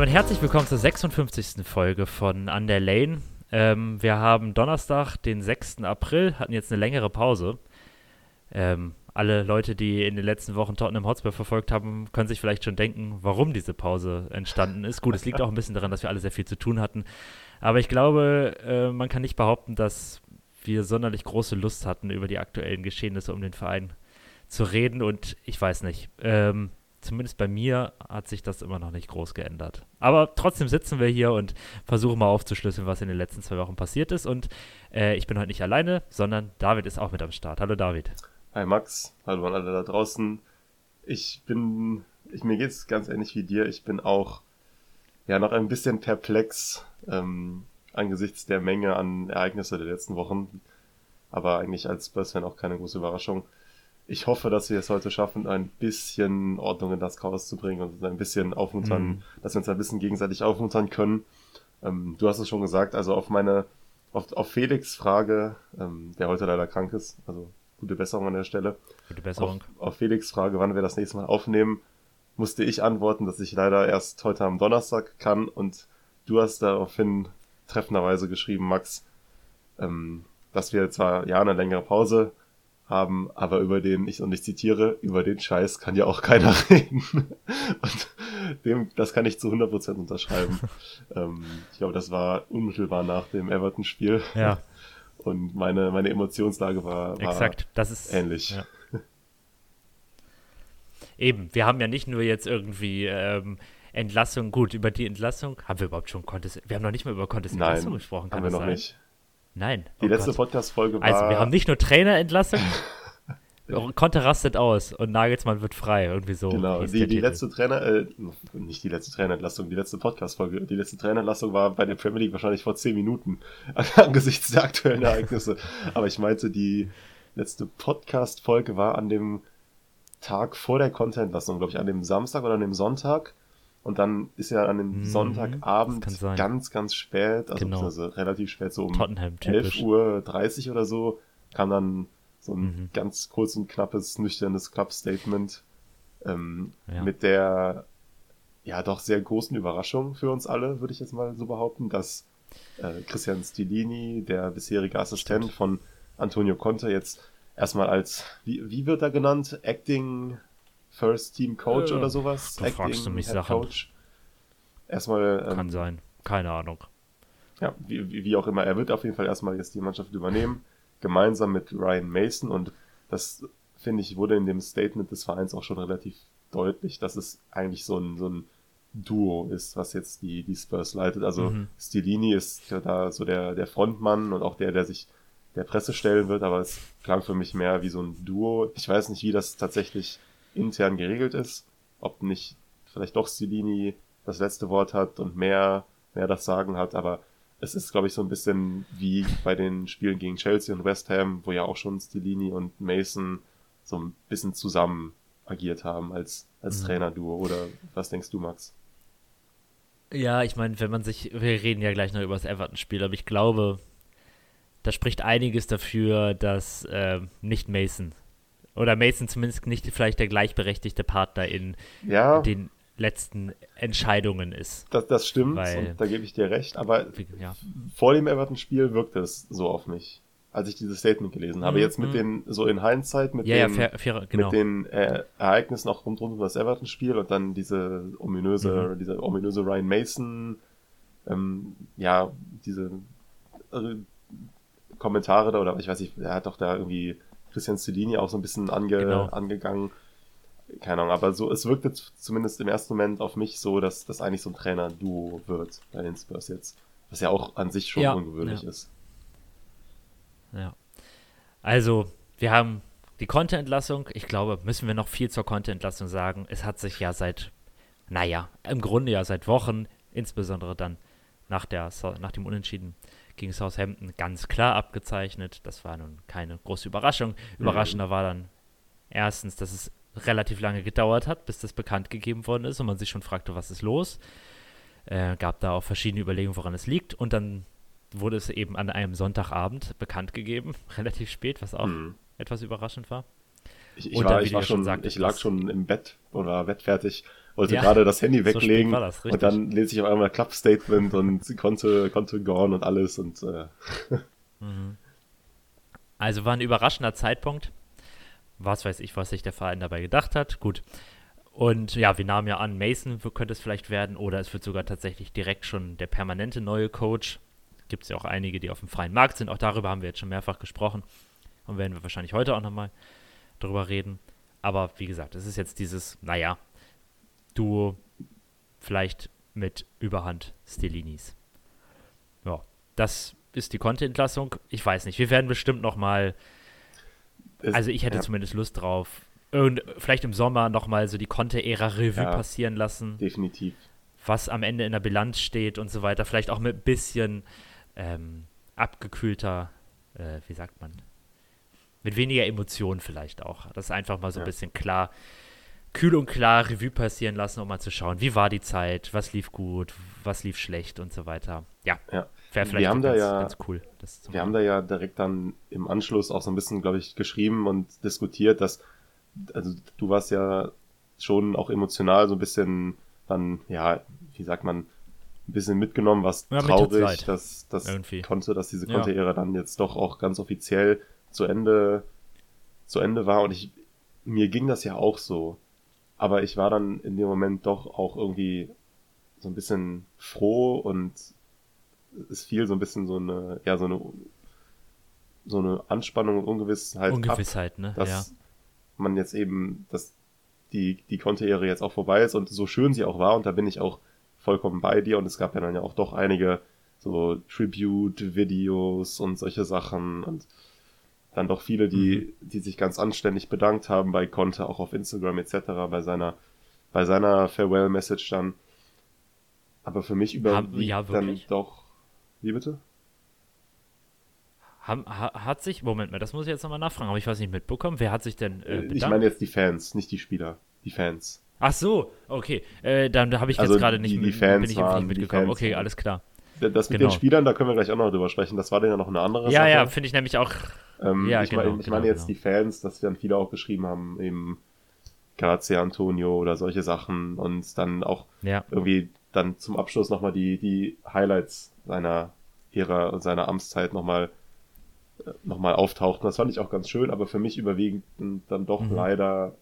Damit herzlich willkommen zur 56. Folge von An der Lane. Ähm, wir haben Donnerstag, den 6. April, hatten jetzt eine längere Pause. Ähm, alle Leute, die in den letzten Wochen Tottenham Hotspur verfolgt haben, können sich vielleicht schon denken, warum diese Pause entstanden ist. Gut, es liegt auch ein bisschen daran, dass wir alle sehr viel zu tun hatten. Aber ich glaube, äh, man kann nicht behaupten, dass wir sonderlich große Lust hatten, über die aktuellen Geschehnisse um den Verein zu reden. Und ich weiß nicht, ähm, zumindest bei mir hat sich das immer noch nicht groß geändert. Aber trotzdem sitzen wir hier und versuchen mal aufzuschlüsseln, was in den letzten zwei Wochen passiert ist. Und äh, ich bin heute nicht alleine, sondern David ist auch mit am Start. Hallo David. Hi Max, hallo an alle da draußen. Ich bin, ich, mir geht's ganz ähnlich wie dir. Ich bin auch ja noch ein bisschen perplex ähm, angesichts der Menge an Ereignisse der letzten Wochen. Aber eigentlich als Spurs-Fan auch keine große Überraschung. Ich hoffe, dass wir es heute schaffen, ein bisschen Ordnung in das Chaos zu bringen und ein bisschen aufmuntern, mhm. dass wir uns ein bisschen gegenseitig aufmuntern können. Ähm, du hast es schon gesagt, also auf meine, auf, auf Felix Frage, ähm, der heute leider krank ist, also gute Besserung an der Stelle. Gute Besserung. Auf, auf Felix Frage, wann wir das nächste Mal aufnehmen, musste ich antworten, dass ich leider erst heute am Donnerstag kann und du hast daraufhin treffenderweise geschrieben, Max, ähm, dass wir zwar ja eine längere Pause haben, aber über den, ich und ich zitiere, über den Scheiß kann ja auch keiner reden. und dem, das kann ich zu 100% unterschreiben. ähm, ich glaube, das war unmittelbar nach dem Everton-Spiel. Ja. Und meine, meine Emotionslage war, war Exakt, das ist ähnlich. Ja. Eben, wir haben ja nicht nur jetzt irgendwie ähm, Entlassung, gut, über die Entlassung, haben wir überhaupt schon Contest, wir haben noch nicht mal über Contest Entlassung gesprochen, kann haben wir noch sein? nicht. Nein. Die oh letzte Podcast-Folge war... Also, wir haben nicht nur Trainerentlassung, Conte rastet aus und Nagelsmann wird frei, irgendwie so. Genau, die, die letzte Trainer, äh, nicht die letzte Trainerentlassung, die letzte Podcast-Folge, die letzte Trainerentlassung war bei der Premier League wahrscheinlich vor zehn Minuten angesichts der aktuellen Ereignisse. Aber ich meinte, die letzte Podcast-Folge war an dem Tag vor der Content-Entlassung, glaube ich, an dem Samstag oder an dem Sonntag. Und dann ist ja an dem mhm, Sonntagabend ganz, ganz spät, also, genau. relativ spät, so um 11.30 Uhr 30 oder so, kam dann so ein mhm. ganz kurz und knappes, nüchternes Club-Statement ähm, ja. mit der ja doch sehr großen Überraschung für uns alle, würde ich jetzt mal so behaupten, dass äh, Christian Stilini, der bisherige Assistent Stimmt. von Antonio Conte, jetzt erstmal als, wie, wie wird er genannt? Acting First Team Coach äh, oder sowas? Da Acting fragst du mich Head Sachen. Coach. Erstmal. Ähm, Kann sein. Keine Ahnung. Ja, wie, wie auch immer. Er wird auf jeden Fall erstmal jetzt die Mannschaft übernehmen gemeinsam mit Ryan Mason und das finde ich wurde in dem Statement des Vereins auch schon relativ deutlich, dass es eigentlich so ein, so ein Duo ist, was jetzt die, die Spurs leitet. Also mhm. Stilini ist ja da so der, der Frontmann und auch der, der sich der Presse stellen wird, aber es klang für mich mehr wie so ein Duo. Ich weiß nicht, wie das tatsächlich intern geregelt ist, ob nicht vielleicht doch Stilini das letzte Wort hat und mehr, mehr das Sagen hat, aber es ist, glaube ich, so ein bisschen wie bei den Spielen gegen Chelsea und West Ham, wo ja auch schon Stilini und Mason so ein bisschen zusammen agiert haben als, als mhm. Trainerduo. Oder was denkst du, Max? Ja, ich meine, wenn man sich, wir reden ja gleich noch über das Everton-Spiel, aber ich glaube, da spricht einiges dafür, dass äh, nicht Mason oder Mason zumindest nicht vielleicht der gleichberechtigte Partner in ja. den letzten Entscheidungen ist. Das, das stimmt, Weil, da gebe ich dir recht, aber ja. vor dem Everton-Spiel wirkte es so auf mich, als ich dieses Statement gelesen habe. Mhm. Jetzt mit mhm. den, so in Hindsight, mit ja, den, fair, fair, genau. mit den äh, Ereignissen auch rund, rund um das Everton-Spiel und dann diese ominöse, mhm. dieser ominöse Ryan Mason, ähm, ja, diese äh, Kommentare da, oder ich weiß nicht, er hat doch da irgendwie Christian Cellini auch so ein bisschen ange, genau. angegangen keine Ahnung, aber so, es wirkt jetzt zumindest im ersten Moment auf mich so, dass das eigentlich so ein Trainer-Duo wird bei den Spurs jetzt. Was ja auch an sich schon ja, ungewöhnlich ja. ist. Ja. Also, wir haben die Content-Entlassung. Ich glaube, müssen wir noch viel zur Content-Entlassung sagen. Es hat sich ja seit, naja, im Grunde ja seit Wochen, insbesondere dann nach, der, nach dem Unentschieden gegen Southampton, ganz klar abgezeichnet. Das war nun keine große Überraschung. Mhm. Überraschender mhm. war dann erstens, dass es relativ lange gedauert hat, bis das bekannt gegeben worden ist und man sich schon fragte, was ist los. Äh, gab da auch verschiedene Überlegungen, woran es liegt. Und dann wurde es eben an einem Sonntagabend bekannt gegeben, relativ spät, was auch mhm. etwas überraschend war. Ich, ich, war, ich, war schon, sagte, ich lag schon im Bett oder wettfertig wollte ja, gerade das Handy weglegen so das, und dann lese ich auf einmal Club-Statement und konnte, konnte gone und alles und äh. mhm. Also war ein überraschender Zeitpunkt. Was weiß ich, was sich der Verein dabei gedacht hat. Gut. Und ja, wir nahmen ja an, Mason könnte es vielleicht werden oder es wird sogar tatsächlich direkt schon der permanente neue Coach. Gibt es ja auch einige, die auf dem freien Markt sind. Auch darüber haben wir jetzt schon mehrfach gesprochen und werden wir wahrscheinlich heute auch nochmal drüber reden. Aber wie gesagt, es ist jetzt dieses, naja, Duo vielleicht mit Überhand Stelinis. Ja, das ist die Content-Entlassung. Ich weiß nicht, wir werden bestimmt nochmal, also ich hätte ja. zumindest Lust drauf, und vielleicht im Sommer nochmal so die Conte-Ära-Revue ja, passieren lassen. Definitiv. Was am Ende in der Bilanz steht und so weiter. Vielleicht auch mit ein bisschen ähm, abgekühlter, äh, wie sagt man, mit weniger Emotionen vielleicht auch. Das einfach mal so ein bisschen klar, kühl und klar Revue passieren lassen, um mal zu schauen, wie war die Zeit, was lief gut, was lief schlecht und so weiter. Ja, ja. wäre vielleicht wir haben ganz, da ja, ganz cool. wir haben da ja direkt dann im Anschluss auch so ein bisschen, glaube ich, geschrieben und diskutiert, dass, also du warst ja schon auch emotional so ein bisschen dann, ja, wie sagt man, ein bisschen mitgenommen, was ja, traurig, dass das konnte, dass diese Konteäre ja. dann jetzt doch auch ganz offiziell zu Ende, zu Ende war. Und ich, mir ging das ja auch so. Aber ich war dann in dem Moment doch auch irgendwie so ein bisschen froh und es fiel so ein bisschen so eine, ja, so eine, so eine Anspannung und Ungewissheit. Ungewissheit, ab, ne? Dass ja. man jetzt eben, dass die, die Konteäre jetzt auch vorbei ist und so schön sie auch war und da bin ich auch vollkommen bei dir und es gab ja dann ja auch doch einige so Tribute-Videos und solche Sachen und dann doch viele, die, mhm. die sich ganz anständig bedankt haben bei Conte, auch auf Instagram etc., bei seiner, bei seiner Farewell-Message dann. Aber für mich überwiegt ja, dann doch. Wie bitte? Haben, hat sich, Moment mal, das muss ich jetzt nochmal nachfragen, aber ich weiß nicht mitbekommen, wer hat sich denn äh? Ich meine jetzt die Fans, nicht die Spieler, die Fans. Ach so, okay, äh, dann habe ich also jetzt gerade nicht, die, die Fans bin ich waren, nicht mitgekommen. okay, alles klar. Das mit genau. den Spielern, da können wir gleich auch noch drüber sprechen. Das war dann ja noch eine andere ja, Sache. Ja, ja, finde ich nämlich auch. Ähm, ja, ich, genau, meine, ich genau, meine jetzt genau. die Fans, dass dann viele auch geschrieben haben, eben Grazie Antonio oder solche Sachen und dann auch ja. irgendwie dann zum Abschluss nochmal die, die Highlights seiner ihrer seiner Amtszeit nochmal noch mal auftauchten. Das fand ich auch ganz schön, aber für mich überwiegend dann doch mhm. leider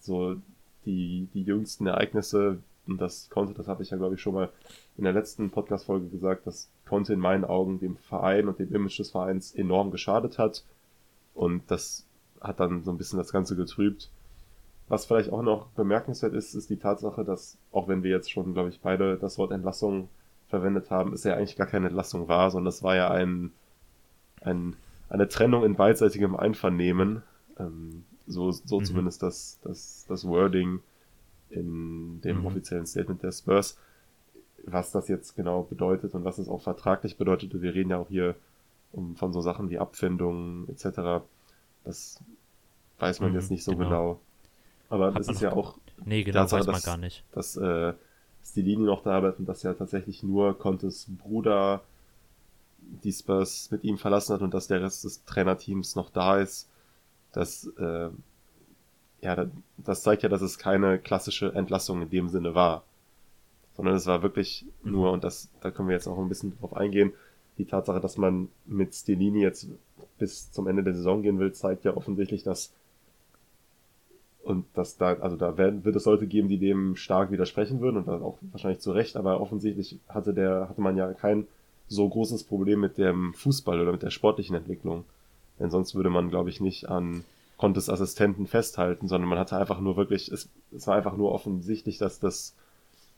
so die, die jüngsten Ereignisse, und das konnte, das habe ich ja glaube ich schon mal in der letzten Podcast-Folge gesagt, dass Conte in meinen Augen dem Verein und dem Image des Vereins enorm geschadet hat. Und das hat dann so ein bisschen das Ganze getrübt. Was vielleicht auch noch bemerkenswert ist, ist die Tatsache, dass, auch wenn wir jetzt schon, glaube ich, beide das Wort Entlassung verwendet haben, ist ja eigentlich gar keine Entlassung war, sondern es war ja ein, ein, eine Trennung in beidseitigem Einvernehmen. Ähm, so so mhm. zumindest das, das, das Wording in dem mhm. offiziellen Statement der Spurs was das jetzt genau bedeutet und was es auch vertraglich bedeutet. Wir reden ja auch hier um, von so Sachen wie Abfindungen etc. Das weiß man mhm, jetzt nicht so genau. genau. Aber Hat das ist ja auch nee, genau, Tatsache, weiß man dass, gar nicht. dass äh, Stilini noch da arbeitet und dass ja tatsächlich nur Contes Bruder die Spurs mit ihm verlassen hat und dass der Rest des Trainerteams noch da ist. Das, äh, ja, das zeigt ja, dass es keine klassische Entlassung in dem Sinne war sondern es war wirklich mhm. nur, und das, da können wir jetzt auch ein bisschen drauf eingehen, die Tatsache, dass man mit Stellini jetzt bis zum Ende der Saison gehen will, zeigt ja offensichtlich, dass und dass da, also da werden, wird es Leute geben, die dem stark widersprechen würden und das auch wahrscheinlich zu Recht, aber offensichtlich hatte der, hatte man ja kein so großes Problem mit dem Fußball oder mit der sportlichen Entwicklung. Denn sonst würde man, glaube ich, nicht an Contes Assistenten festhalten, sondern man hatte einfach nur wirklich, es, es war einfach nur offensichtlich, dass das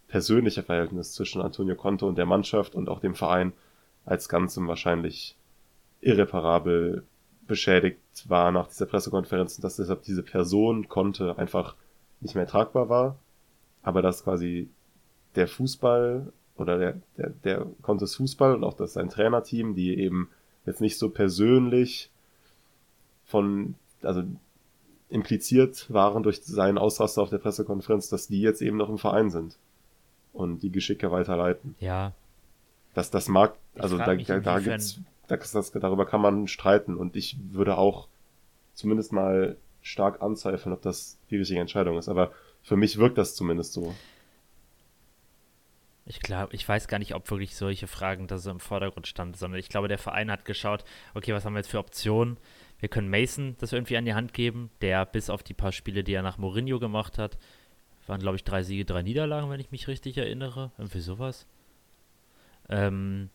persönliche Verhältnis zwischen Antonio Conte und der Mannschaft und auch dem Verein als Ganzem wahrscheinlich irreparabel beschädigt war nach dieser Pressekonferenz und dass deshalb diese Person Conte einfach nicht mehr tragbar war, aber dass quasi der Fußball oder der, der, der Contes Fußball und auch das sein Trainerteam, die eben jetzt nicht so persönlich von, also impliziert waren durch seinen Ausraster auf der Pressekonferenz, dass die jetzt eben noch im Verein sind und die Geschicke weiterleiten. Ja. Dass das mag, also da, da, da gibt's, das, das, darüber kann man streiten und ich würde auch zumindest mal stark anzweifeln, ob das die richtige Entscheidung ist. Aber Für mich wirkt das zumindest so. Ich glaube, ich weiß gar nicht, ob wirklich solche Fragen da so im Vordergrund standen, sondern ich glaube, der Verein hat geschaut, okay, was haben wir jetzt für Optionen? Wir können Mason das irgendwie an die Hand geben, der bis auf die paar Spiele, die er nach Mourinho gemacht hat, waren, glaube ich, drei Siege, drei Niederlagen, wenn ich mich richtig erinnere. Irgendwie sowas. Ähm,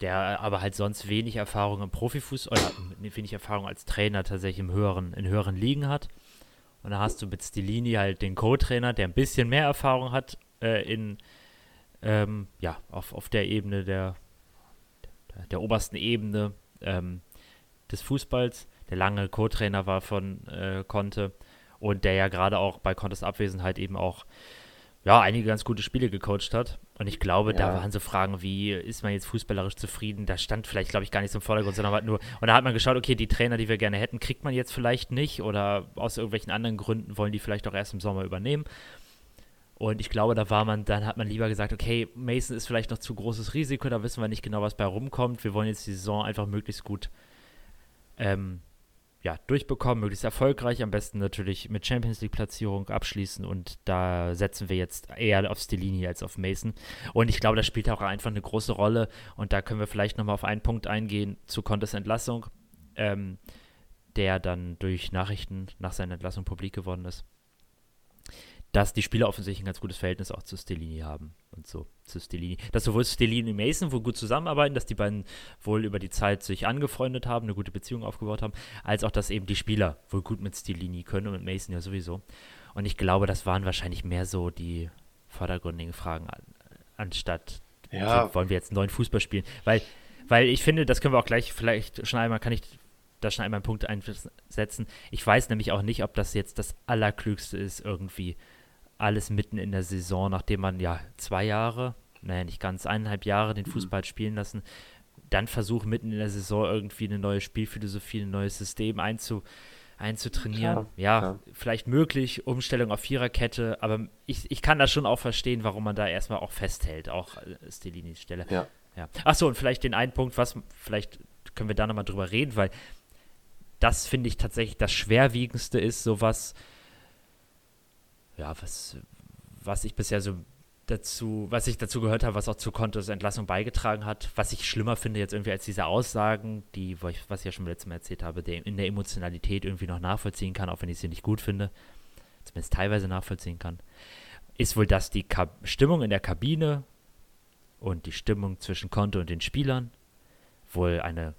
der aber halt sonst wenig Erfahrung im Profifußball oder wenig Erfahrung als Trainer tatsächlich im höheren, in höheren Ligen hat. Und da hast du mit Stilini halt den Co-Trainer, der ein bisschen mehr Erfahrung hat äh, in ähm, ja, auf, auf der Ebene der, der, der obersten Ebene ähm, des Fußballs, der lange Co-Trainer war von äh, Conte und der ja gerade auch bei Contes Abwesenheit eben auch ja, einige ganz gute Spiele gecoacht hat. Und ich glaube, ja. da waren so Fragen wie, ist man jetzt fußballerisch zufrieden? Da stand vielleicht, glaube ich, gar nicht so im Vordergrund, sondern halt nur, und da hat man geschaut, okay, die Trainer, die wir gerne hätten, kriegt man jetzt vielleicht nicht oder aus irgendwelchen anderen Gründen wollen die vielleicht auch erst im Sommer übernehmen. Und ich glaube, da war man, dann hat man lieber gesagt, okay, Mason ist vielleicht noch zu großes Risiko, da wissen wir nicht genau, was bei rumkommt. Wir wollen jetzt die Saison einfach möglichst gut ähm, ja, durchbekommen, möglichst erfolgreich, am besten natürlich mit Champions League-Platzierung abschließen und da setzen wir jetzt eher auf Stellini als auf Mason. Und ich glaube, das spielt auch einfach eine große Rolle. Und da können wir vielleicht nochmal auf einen Punkt eingehen zu Contes Entlassung, ähm, der dann durch Nachrichten nach seiner Entlassung publik geworden ist dass die Spieler offensichtlich ein ganz gutes Verhältnis auch zu Stellini haben und so zu Stellini. Dass sowohl Stellini und Mason wohl gut zusammenarbeiten, dass die beiden wohl über die Zeit sich angefreundet haben, eine gute Beziehung aufgebaut haben, als auch, dass eben die Spieler wohl gut mit Stellini können und mit Mason ja sowieso. Und ich glaube, das waren wahrscheinlich mehr so die vordergründigen Fragen, anstatt ja. wollen wir jetzt einen neuen Fußball spielen. Weil, weil ich finde, das können wir auch gleich vielleicht schon einmal, kann ich da schon einmal einen Punkt einsetzen. Ich weiß nämlich auch nicht, ob das jetzt das Allerklügste ist, irgendwie alles mitten in der Saison, nachdem man ja zwei Jahre, naja, nicht ganz, eineinhalb Jahre den mhm. Fußball spielen lassen, dann versucht mitten in der Saison irgendwie eine neue Spielphilosophie, ein neues System einzu, einzutrainieren. Klar, ja, klar. vielleicht möglich, Umstellung auf Viererkette, aber ich, ich kann das schon auch verstehen, warum man da erstmal auch festhält, auch äh, Stelinis Stelle. Ja. ja. Achso, und vielleicht den einen Punkt, was, vielleicht können wir da nochmal drüber reden, weil das finde ich tatsächlich das Schwerwiegendste ist, sowas, ja, was, was ich bisher so dazu, was ich dazu gehört habe, was auch zu Kontos Entlassung beigetragen hat, was ich schlimmer finde jetzt irgendwie als diese Aussagen, die, was ich ja schon letztes Mal erzählt habe, der in der Emotionalität irgendwie noch nachvollziehen kann, auch wenn ich sie nicht gut finde, zumindest teilweise nachvollziehen kann, ist wohl, dass die Ka Stimmung in der Kabine und die Stimmung zwischen Konto und den Spielern wohl eine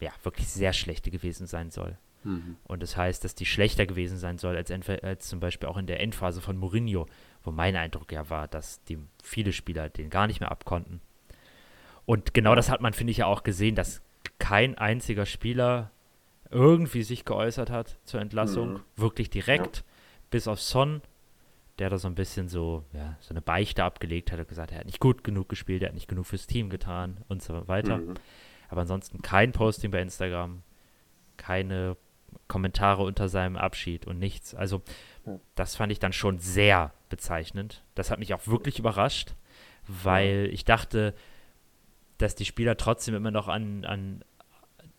ja, wirklich sehr schlechte gewesen sein soll. Mhm. Und das heißt, dass die schlechter gewesen sein soll als, als zum Beispiel auch in der Endphase von Mourinho, wo mein Eindruck ja war, dass die viele Spieler den gar nicht mehr abkonnten. Und genau das hat man, finde ich, ja auch gesehen, dass kein einziger Spieler irgendwie sich geäußert hat zur Entlassung, mhm. wirklich direkt, ja. bis auf Son, der da so ein bisschen so, ja, so eine Beichte abgelegt hat und gesagt, er hat nicht gut genug gespielt, er hat nicht genug fürs Team getan und so weiter. Mhm. Aber ansonsten kein Posting bei Instagram, keine Kommentare unter seinem Abschied und nichts. Also das fand ich dann schon sehr bezeichnend. Das hat mich auch wirklich überrascht, weil ich dachte, dass die Spieler trotzdem immer noch an, an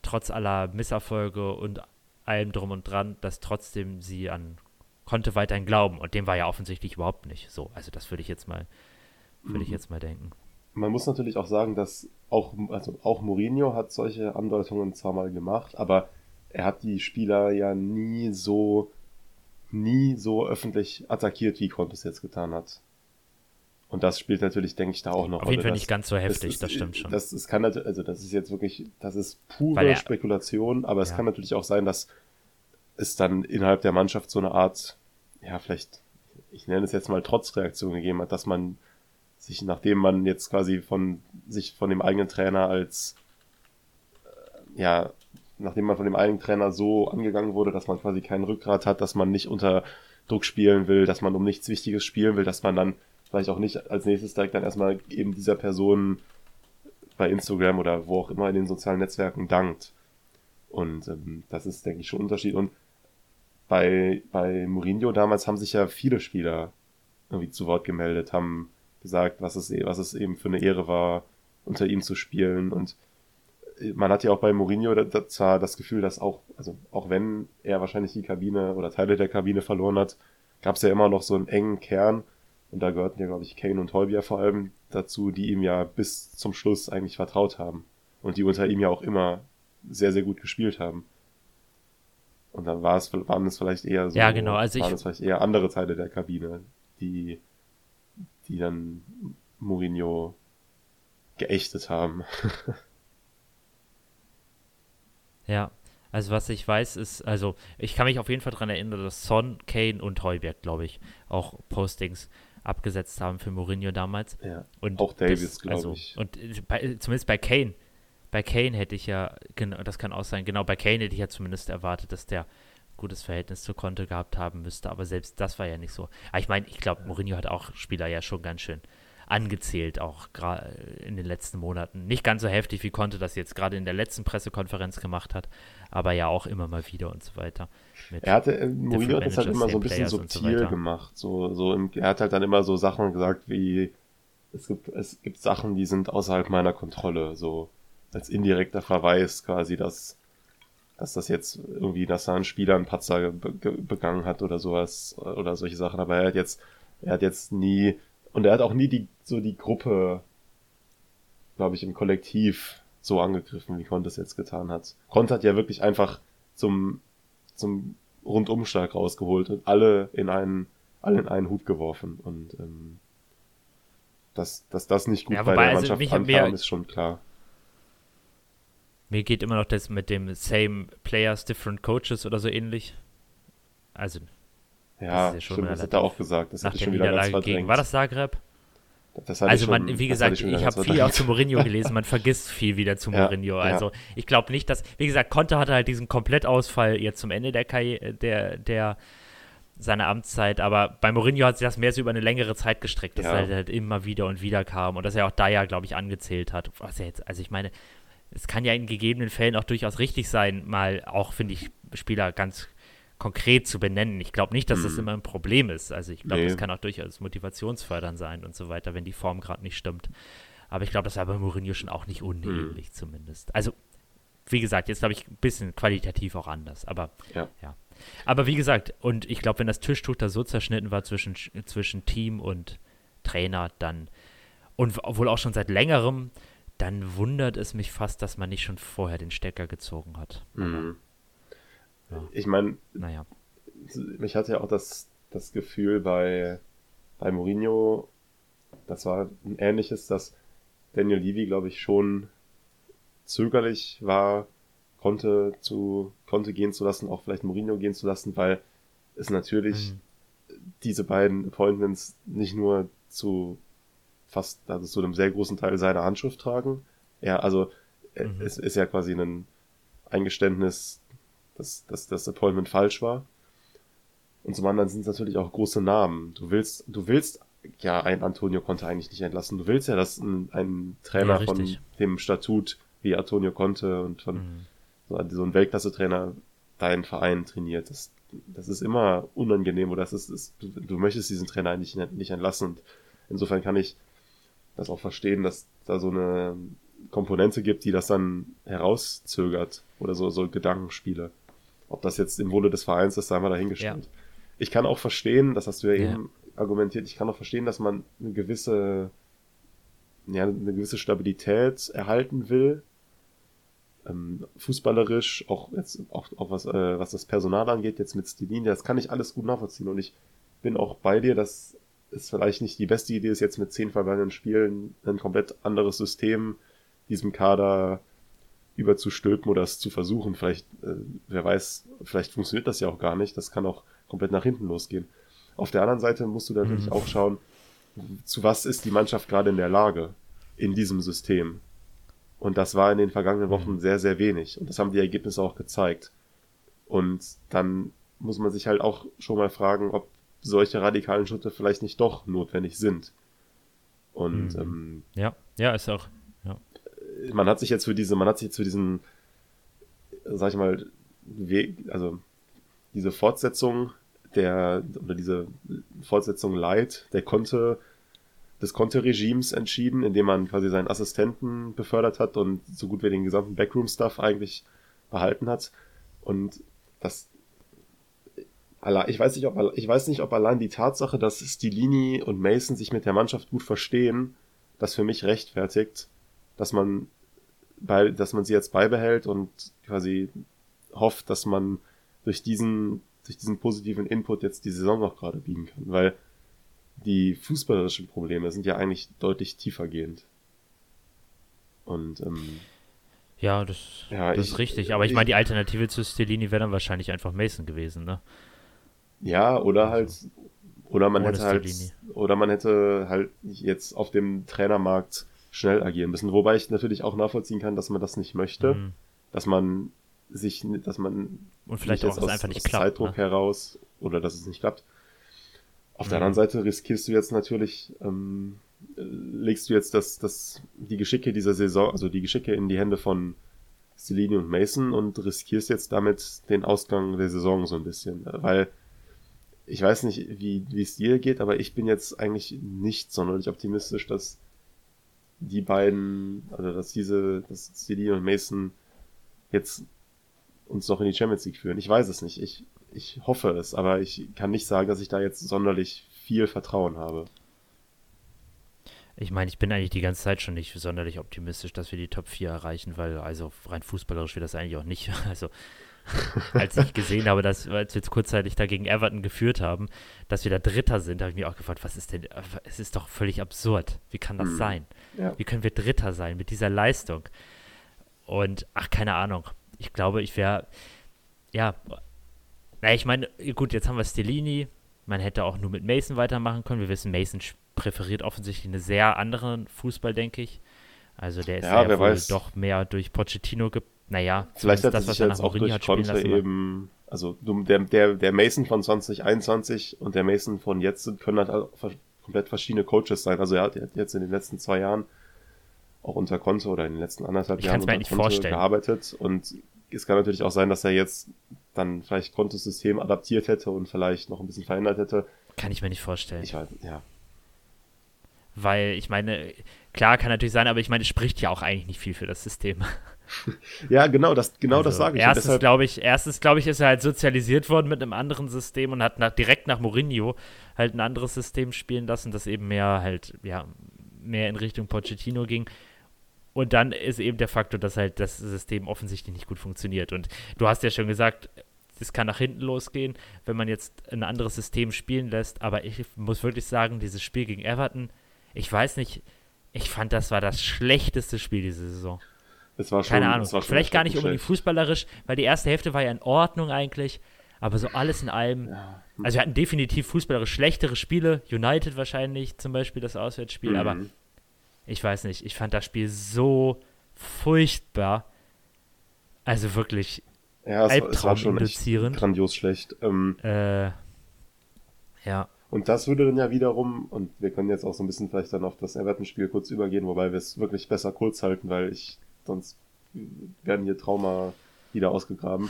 trotz aller Misserfolge und allem drum und dran, dass trotzdem sie an konnte weiterhin glauben. Und dem war ja offensichtlich überhaupt nicht so. Also das würde ich jetzt mal, würde ich mhm. jetzt mal denken. Man muss natürlich auch sagen, dass auch, also auch Mourinho hat solche Andeutungen zwar mal gemacht, aber er hat die Spieler ja nie so, nie so öffentlich attackiert, wie Conte es jetzt getan hat. Und das spielt natürlich, denke ich, da auch noch. Auf jeden Fall nicht ganz so heftig, das, das stimmt schon. Das, das kann also das ist jetzt wirklich, das ist pure er, Spekulation, aber es ja. kann natürlich auch sein, dass es dann innerhalb der Mannschaft so eine Art, ja, vielleicht, ich nenne es jetzt mal Trotzreaktion gegeben hat, dass man sich, nachdem man jetzt quasi von sich von dem eigenen Trainer als äh, ja nachdem man von dem eigenen Trainer so angegangen wurde, dass man quasi kein Rückgrat hat, dass man nicht unter Druck spielen will, dass man um nichts Wichtiges spielen will, dass man dann vielleicht auch nicht als nächstes direkt dann erstmal eben dieser Person bei Instagram oder wo auch immer in den sozialen Netzwerken dankt. Und ähm, das ist, denke ich, schon ein Unterschied. Und bei, bei Mourinho damals haben sich ja viele Spieler irgendwie zu Wort gemeldet, haben gesagt, was es, was es eben für eine Ehre war, unter ihm zu spielen. Und man hat ja auch bei Mourinho zwar das Gefühl, dass auch, also auch wenn er wahrscheinlich die Kabine oder Teile der Kabine verloren hat, gab es ja immer noch so einen engen Kern. Und da gehörten ja, glaube ich, Kane und Holbier vor allem dazu, die ihm ja bis zum Schluss eigentlich vertraut haben. Und die unter ihm ja auch immer sehr, sehr gut gespielt haben. Und dann war es, waren es vielleicht eher so, ja, genau. also waren es vielleicht eher andere Teile der Kabine, die, die dann Mourinho geächtet haben. ja, also was ich weiß ist, also ich kann mich auf jeden Fall daran erinnern, dass Son, Kane und Heuberg, glaube ich, auch Postings abgesetzt haben für Mourinho damals. Ja, und auch Davis, glaube also, ich. Und bei, zumindest bei Kane, bei Kane hätte ich ja, genau, das kann auch sein, genau, bei Kane hätte ich ja zumindest erwartet, dass der gutes Verhältnis zu Konto gehabt haben müsste, aber selbst das war ja nicht so. Aber ich meine, ich glaube, Mourinho hat auch Spieler ja schon ganz schön angezählt, auch in den letzten Monaten. Nicht ganz so heftig, wie Conte das jetzt gerade in der letzten Pressekonferenz gemacht hat, aber ja auch immer mal wieder und so weiter. er hatte, äh, Mourinho hat das halt immer so ein bisschen subtil so gemacht. So, so im, er hat halt dann immer so Sachen gesagt wie, es gibt, es gibt Sachen, die sind außerhalb meiner Kontrolle, so als indirekter Verweis quasi, dass, dass das jetzt irgendwie, dass da ein Spieler einen Patzer begangen hat oder sowas, oder solche Sachen, aber er hat jetzt, er hat jetzt nie und er hat auch nie die, so die Gruppe, glaube ich, im Kollektiv so angegriffen, wie Conte es jetzt getan hat. Conte hat ja wirklich einfach zum, zum Rundumschlag rausgeholt und alle in einen, alle in einen Hut geworfen. Und ähm, dass, dass das nicht gut ja, bei der also Mannschaft also ankam, ist schon klar. Mir geht immer noch das mit dem Same Players, Different Coaches oder so ähnlich. Also ja, das, ja stimmt, das hat er auch gesagt. Das nach der schon wieder Niederlage gegen, war das Zagreb? Das also schon, man, wie gesagt, ich, ich habe viel auch zu Mourinho gelesen, man vergisst viel wieder zu Mourinho. Ja, also ja. ich glaube nicht, dass, wie gesagt, Conte hatte halt diesen Komplettausfall jetzt zum Ende der, Karri der, der seiner Amtszeit, aber bei Mourinho hat sich das mehr so über eine längere Zeit gestreckt, dass ja. er halt immer wieder und wieder kam und dass er auch da ja, glaube ich, angezählt hat. Was er jetzt, also ich meine, es kann ja in gegebenen Fällen auch durchaus richtig sein, mal auch, finde ich, Spieler ganz konkret zu benennen. Ich glaube nicht, dass das hm. immer ein Problem ist. Also ich glaube, nee. das kann auch durchaus motivationsfördernd sein und so weiter, wenn die Form gerade nicht stimmt. Aber ich glaube, das war bei Mourinho schon auch nicht unähnlich hm. zumindest. Also, wie gesagt, jetzt glaube ich ein bisschen qualitativ auch anders. Aber ja. ja. Aber wie gesagt, und ich glaube, wenn das Tischtuch da so zerschnitten war zwischen, zwischen Team und Trainer, dann und wohl auch schon seit längerem, dann wundert es mich fast, dass man nicht schon vorher den Stecker gezogen hat. Mhm. Ja. Ich meine, naja. ich hatte ja auch das, das Gefühl bei, bei Mourinho, das war ein ähnliches, dass Daniel Levy, glaube ich, schon zögerlich war, konnte zu, konnte gehen zu lassen, auch vielleicht Mourinho gehen zu lassen, weil es natürlich mhm. diese beiden Appointments nicht nur zu fast, also zu einem sehr großen Teil seiner Handschrift tragen. Ja, also mhm. es ist ja quasi ein Eingeständnis dass, dass das Appointment falsch war. Und zum anderen sind es natürlich auch große Namen. Du willst, du willst ja ein Antonio Conte eigentlich nicht entlassen. Du willst ja, dass ein, ein Trainer ja, von dem Statut wie Antonio Conte und von mhm. so, so ein Weltklasse-Trainer deinen Verein trainiert. Das, das ist immer unangenehm oder das ist, ist du, du, möchtest diesen Trainer eigentlich nicht, nicht entlassen. Und insofern kann ich das auch verstehen, dass da so eine Komponente gibt, die das dann herauszögert oder so, so Gedankenspiele. Ob das jetzt im Wohle des Vereins ist, sei mal dahingestellt. Ja. Ich kann auch verstehen, das hast du ja, ja, eben argumentiert, ich kann auch verstehen, dass man eine gewisse, ja, eine gewisse Stabilität erhalten will. Ähm, fußballerisch, auch jetzt, auch, auch was, äh, was das Personal angeht, jetzt mit Stilin, das kann ich alles gut nachvollziehen und ich bin auch bei dir, dass es vielleicht nicht die beste Idee ist, jetzt mit zehn vergangenen Spielen ein komplett anderes System diesem Kader überzustülpen oder es zu versuchen. Vielleicht, äh, wer weiß, vielleicht funktioniert das ja auch gar nicht. Das kann auch komplett nach hinten losgehen. Auf der anderen Seite musst du natürlich mhm. auch schauen, zu was ist die Mannschaft gerade in der Lage in diesem System. Und das war in den vergangenen Wochen mhm. sehr, sehr wenig. Und das haben die Ergebnisse auch gezeigt. Und dann muss man sich halt auch schon mal fragen, ob solche radikalen Schritte vielleicht nicht doch notwendig sind. Und mhm. ähm, ja, ja, ist auch man hat sich jetzt für diese, man hat sich jetzt diesen, sag ich mal, Weg, also diese Fortsetzung der, oder diese Fortsetzung Light, der konnte, des Konter-Regimes entschieden, indem man quasi seinen Assistenten befördert hat und so gut wie den gesamten Backroom-Stuff eigentlich behalten hat. Und das, ich weiß nicht, ob, ich weiß nicht, ob allein die Tatsache, dass Stilini und Mason sich mit der Mannschaft gut verstehen, das für mich rechtfertigt, dass man bei, dass man sie jetzt beibehält und quasi hofft, dass man durch diesen, durch diesen positiven Input jetzt die Saison noch gerade biegen kann, weil die fußballerischen Probleme sind ja eigentlich deutlich tiefergehend. Und ähm, ja, das, ja, das ich, ist richtig. Aber ich, ich meine, die Alternative zu Stellini wäre dann wahrscheinlich einfach Mason gewesen, ne? Ja, oder also, halt, oder man hätte halt, oder man hätte halt jetzt auf dem Trainermarkt schnell agieren müssen. Wobei ich natürlich auch nachvollziehen kann, dass man das nicht möchte, mhm. dass man sich, dass man und vielleicht auch aus, einfach nicht aus klappt, Zeitdruck ne? heraus oder dass es nicht klappt. Auf mhm. der anderen Seite riskierst du jetzt natürlich, ähm, legst du jetzt das, das, die Geschicke dieser Saison, also die Geschicke in die Hände von Celine und Mason und riskierst jetzt damit den Ausgang der Saison so ein bisschen, weil ich weiß nicht, wie, wie es dir geht, aber ich bin jetzt eigentlich nicht sonderlich optimistisch, dass die beiden, also dass diese, dass CD und Mason jetzt uns noch in die Champions League führen. Ich weiß es nicht. Ich, ich hoffe es, aber ich kann nicht sagen, dass ich da jetzt sonderlich viel Vertrauen habe. Ich meine, ich bin eigentlich die ganze Zeit schon nicht sonderlich optimistisch, dass wir die Top 4 erreichen, weil also rein fußballerisch wird das eigentlich auch nicht. Also als ich gesehen habe, dass als wir jetzt kurzzeitig da gegen Everton geführt haben, dass wir da Dritter sind, habe ich mich auch gefragt, was ist denn, es ist doch völlig absurd. Wie kann das mhm. sein? Ja. Wie können wir Dritter sein mit dieser Leistung? Und, ach, keine Ahnung. Ich glaube, ich wäre, ja, naja, ich meine, gut, jetzt haben wir Stellini. Man hätte auch nur mit Mason weitermachen können. Wir wissen, Mason präferiert offensichtlich einen sehr anderen Fußball, denke ich. Also der ist ja, ja wohl weiß. doch mehr durch Pochettino geprägt naja, vielleicht hat das, was er jetzt auch durch Conte eben, also der, der, der Mason von 2021 und der Mason von jetzt können halt komplett verschiedene Coaches sein. Also er hat jetzt in den letzten zwei Jahren auch unter Conte oder in den letzten anderthalb ich Jahren unter Conte vorstellen. gearbeitet und es kann natürlich auch sein, dass er jetzt dann vielleicht Contes System adaptiert hätte und vielleicht noch ein bisschen verändert hätte. Kann ich mir nicht vorstellen. Ich weiß, ja. Weil ich meine, klar kann natürlich sein, aber ich meine, es spricht ja auch eigentlich nicht viel für das System. ja, genau, das, genau also, das sage ich. Erstens, glaube ich, erstens, glaube ich, ist er halt sozialisiert worden mit einem anderen System und hat nach, direkt nach Mourinho halt ein anderes System spielen lassen, das eben mehr halt, ja, mehr in Richtung Pochettino ging. Und dann ist eben der Faktor, dass halt das System offensichtlich nicht gut funktioniert. Und du hast ja schon gesagt, es kann nach hinten losgehen, wenn man jetzt ein anderes System spielen lässt. Aber ich muss wirklich sagen, dieses Spiel gegen Everton, ich weiß nicht, ich fand, das war das schlechteste Spiel diese Saison. Es war schon, Keine Ahnung. Vielleicht gar nicht unbedingt fußballerisch, weil die erste Hälfte war ja in Ordnung eigentlich. Aber so alles in allem. Ja. Also wir hatten definitiv fußballerisch schlechtere Spiele. United wahrscheinlich zum Beispiel das Auswärtsspiel. Mhm. Aber ich weiß nicht. Ich fand das Spiel so furchtbar. Also wirklich ja, es, es war schon grandios schlecht. Ähm, äh, ja. Und das würde dann ja wiederum, und wir können jetzt auch so ein bisschen vielleicht dann auf das Everton-Spiel kurz übergehen, wobei wir es wirklich besser kurz halten, weil ich sonst werden hier Trauma wieder ausgegraben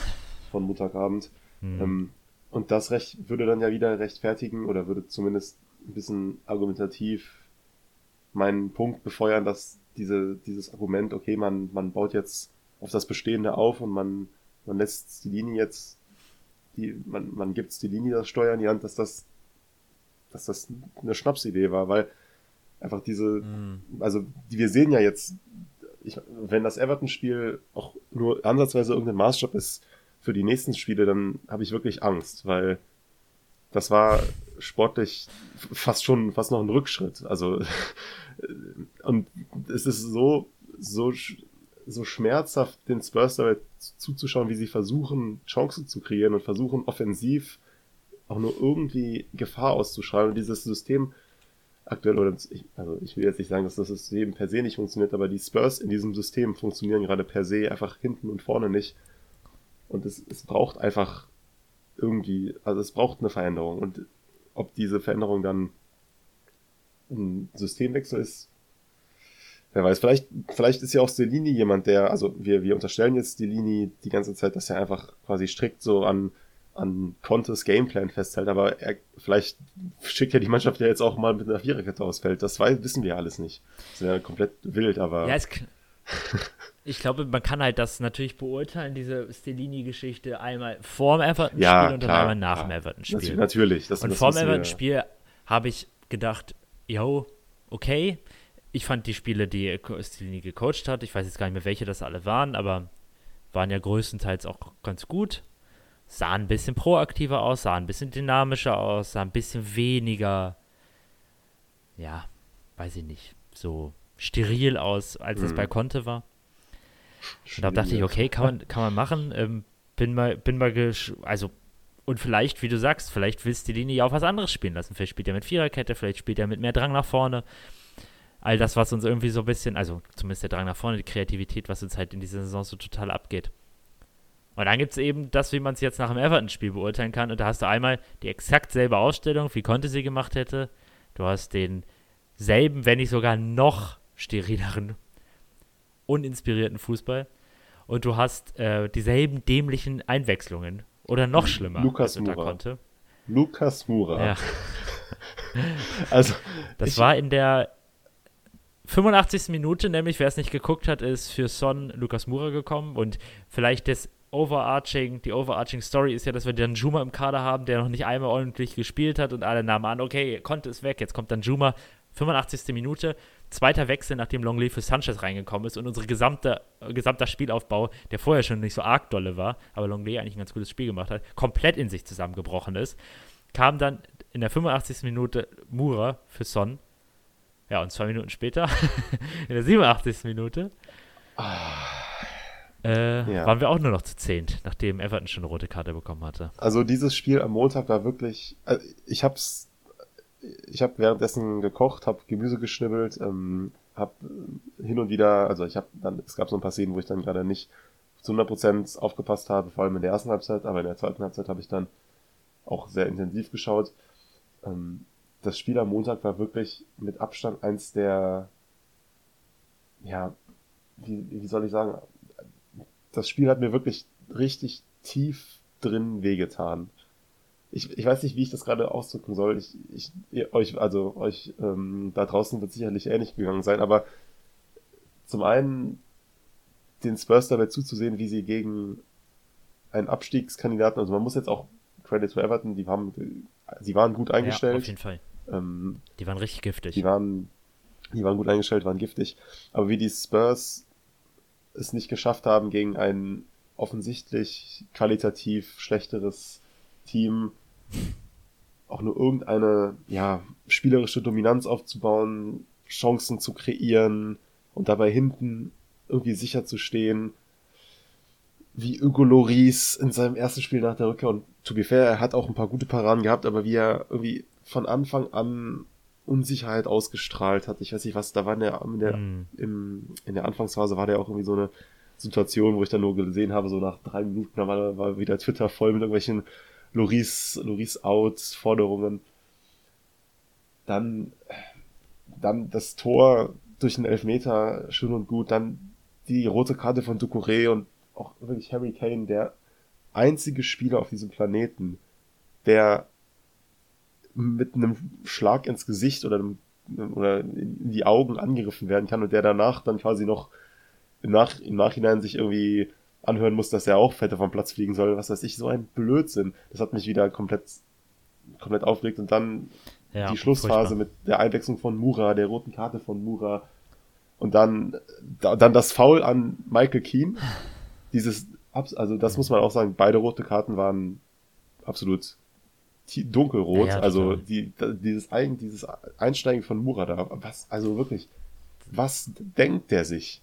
von Montagabend. Mhm. Ähm, und das Recht würde dann ja wieder rechtfertigen oder würde zumindest ein bisschen argumentativ meinen Punkt befeuern, dass diese, dieses Argument, okay, man, man baut jetzt auf das Bestehende auf und man, man lässt die Linie jetzt, die, man, man gibt die Linie das Steuer in die Hand, dass das, dass das eine Schnapsidee war, weil einfach diese, mm. also wir sehen ja jetzt ich, wenn das Everton-Spiel auch nur ansatzweise irgendein Maßstab ist für die nächsten Spiele, dann habe ich wirklich Angst, weil das war sportlich fast schon fast noch ein Rückschritt. Also und es ist so so so schmerzhaft den Spurs dabei zuzuschauen, wie sie versuchen Chancen zu kreieren und versuchen offensiv auch nur irgendwie Gefahr auszuschreiben. Und dieses System aktuell, oder ich, also ich will jetzt nicht sagen, dass das System per se nicht funktioniert, aber die Spurs in diesem System funktionieren gerade per se einfach hinten und vorne nicht. Und es, es braucht einfach irgendwie, also es braucht eine Veränderung. Und ob diese Veränderung dann ein Systemwechsel ist, wer weiß. Vielleicht, vielleicht ist ja auch Stellini jemand, der, also wir, wir unterstellen jetzt Stellini die ganze Zeit, dass er einfach quasi strikt so an an Contes Gameplan festhält, aber er, vielleicht schickt ja die Mannschaft ja jetzt auch mal mit einer Viererkette ausfällt. Das weiß, wissen wir alles nicht. Das wäre komplett wild, aber. Ja, es, ich glaube, man kann halt das natürlich beurteilen, diese Stellini-Geschichte, einmal vor dem Everton-Spiel Ja, und dann einmal nach dem. Everton-Spiel. Natürlich. Das, Und das vor dem. Everton-Spiel habe ich gedacht, yo, okay. Ich fand die Spiele, die Stellini gecoacht hat, ich weiß jetzt gar nicht mehr, welche das alle waren, aber waren ja größtenteils auch ganz gut. Sahen ein bisschen proaktiver aus, sahen ein bisschen dynamischer aus, sahen ein bisschen weniger, ja, weiß ich nicht, so steril aus, als es Mhm. bei Conte war. Und da dachte ich, okay, kann man, kann man machen. Ähm, bin mal, bin mal, also und vielleicht, wie du sagst, vielleicht willst du die Linie ja auch was anderes spielen lassen. Vielleicht spielt er mit Viererkette, vielleicht spielt er mit mehr Drang nach vorne. All das, was uns irgendwie so ein bisschen, also zumindest der Drang nach vorne, die Kreativität, was uns halt in dieser Saison so total abgeht. Und dann gibt es eben das, wie man es jetzt nach dem Everton-Spiel beurteilen kann. Und da hast du einmal die exakt selbe Ausstellung, wie Conte sie gemacht hätte. Du hast den selben, wenn nicht sogar noch sterileren, uninspirierten Fußball. Und du hast äh, dieselben dämlichen Einwechslungen. Oder noch schlimmer Lukas als unter Moura. Conte. Lukas Mura. Ja, Also, das war in der 85. Minute, nämlich wer es nicht geguckt hat, ist für Son Lukas Moura gekommen. Und vielleicht das Overarching, die Overarching Story ist ja, dass wir dann Juma im Kader haben, der noch nicht einmal ordentlich gespielt hat und alle nahmen an, okay, Conte ist weg, jetzt kommt dann Juma. 85. Minute, zweiter Wechsel, nachdem Longley für Sanchez reingekommen ist und unser gesamter, äh, gesamter Spielaufbau, der vorher schon nicht so arg dolle war, aber Longley eigentlich ein ganz gutes Spiel gemacht hat, komplett in sich zusammengebrochen ist, kam dann in der 85. Minute Mura für Son. Ja, und zwei Minuten später, in der 87. Minute, äh, Ja. waren wir auch nur noch zu zehnt, nachdem Everton schon eine rote Karte bekommen hatte. also dieses Spiel am Montag war wirklich, also ich hab's, ich habe währenddessen gekocht, habe Gemüse geschnibbelt, ähm, habe hin und wieder, also ich habe dann, es gab so ein paar Szenen, wo ich dann gerade nicht zu 100% aufgepasst habe, vor allem in der ersten Halbzeit, aber in der zweiten Halbzeit habe ich dann auch sehr intensiv geschaut. Ähm, das Spiel am Montag war wirklich mit Abstand eins der, ja, wie, wie soll ich sagen, das Spiel hat mir wirklich richtig tief drin wehgetan. Ich, ich weiß nicht, wie ich das gerade ausdrücken soll. Ich, ich, ihr, euch, also euch ähm, da draußen wird sicherlich ähnlich gegangen sein, aber zum einen den Spurs dabei zuzusehen, wie sie gegen einen Abstiegskandidaten, also man muss jetzt auch Credit to Everton, die haben, sie waren gut Ja, auf eingestellt, jeden Fall. ähm, Die waren richtig giftig. die waren, die waren gut eingestellt, waren giftig. Aber wie die Spurs es nicht geschafft haben, gegen ein offensichtlich qualitativ schlechteres Team auch nur irgendeine, ja, spielerische Dominanz aufzubauen, Chancen zu kreieren und dabei hinten irgendwie sicher zu stehen. Wie Hugo Loris in seinem ersten Spiel nach der Rückkehr und to be fair, er hat auch ein paar gute Paraden gehabt, aber wie er irgendwie von Anfang an Unsicherheit ausgestrahlt hat. Ich weiß nicht, was da war in der, in der, Mm. im, in der Anfangsphase war der auch irgendwie so eine Situation, wo ich dann nur gesehen habe, so nach drei Minuten, da war, war wieder Twitter voll mit irgendwelchen Loris, Loris out Forderungen. Dann, dann das Tor durch den Elfmeter, schön und gut. Dann die rote Karte von Ducouré und auch wirklich Harry Kane, der einzige Spieler auf diesem Planeten, der mit einem Schlag ins Gesicht oder, einem, oder in die Augen angegriffen werden kann und der danach dann quasi noch im, Nach im Nachhinein sich irgendwie anhören muss, dass er auch fette vom Platz fliegen soll. Was weiß ich, so ein Blödsinn. Das hat mich wieder komplett, komplett aufgeregt. Und dann Ja, die Schlussphase furchtbar. mit der Einwechslung von Mura, der roten Karte von Mura. Und dann, da, dann das Foul an Michael Keane. Dieses, also das muss man auch sagen, beide rote Karten waren absolut dunkelrot. Ja, also die, dieses, dieses Einsteigen von Mura da, was, also wirklich, was denkt der sich?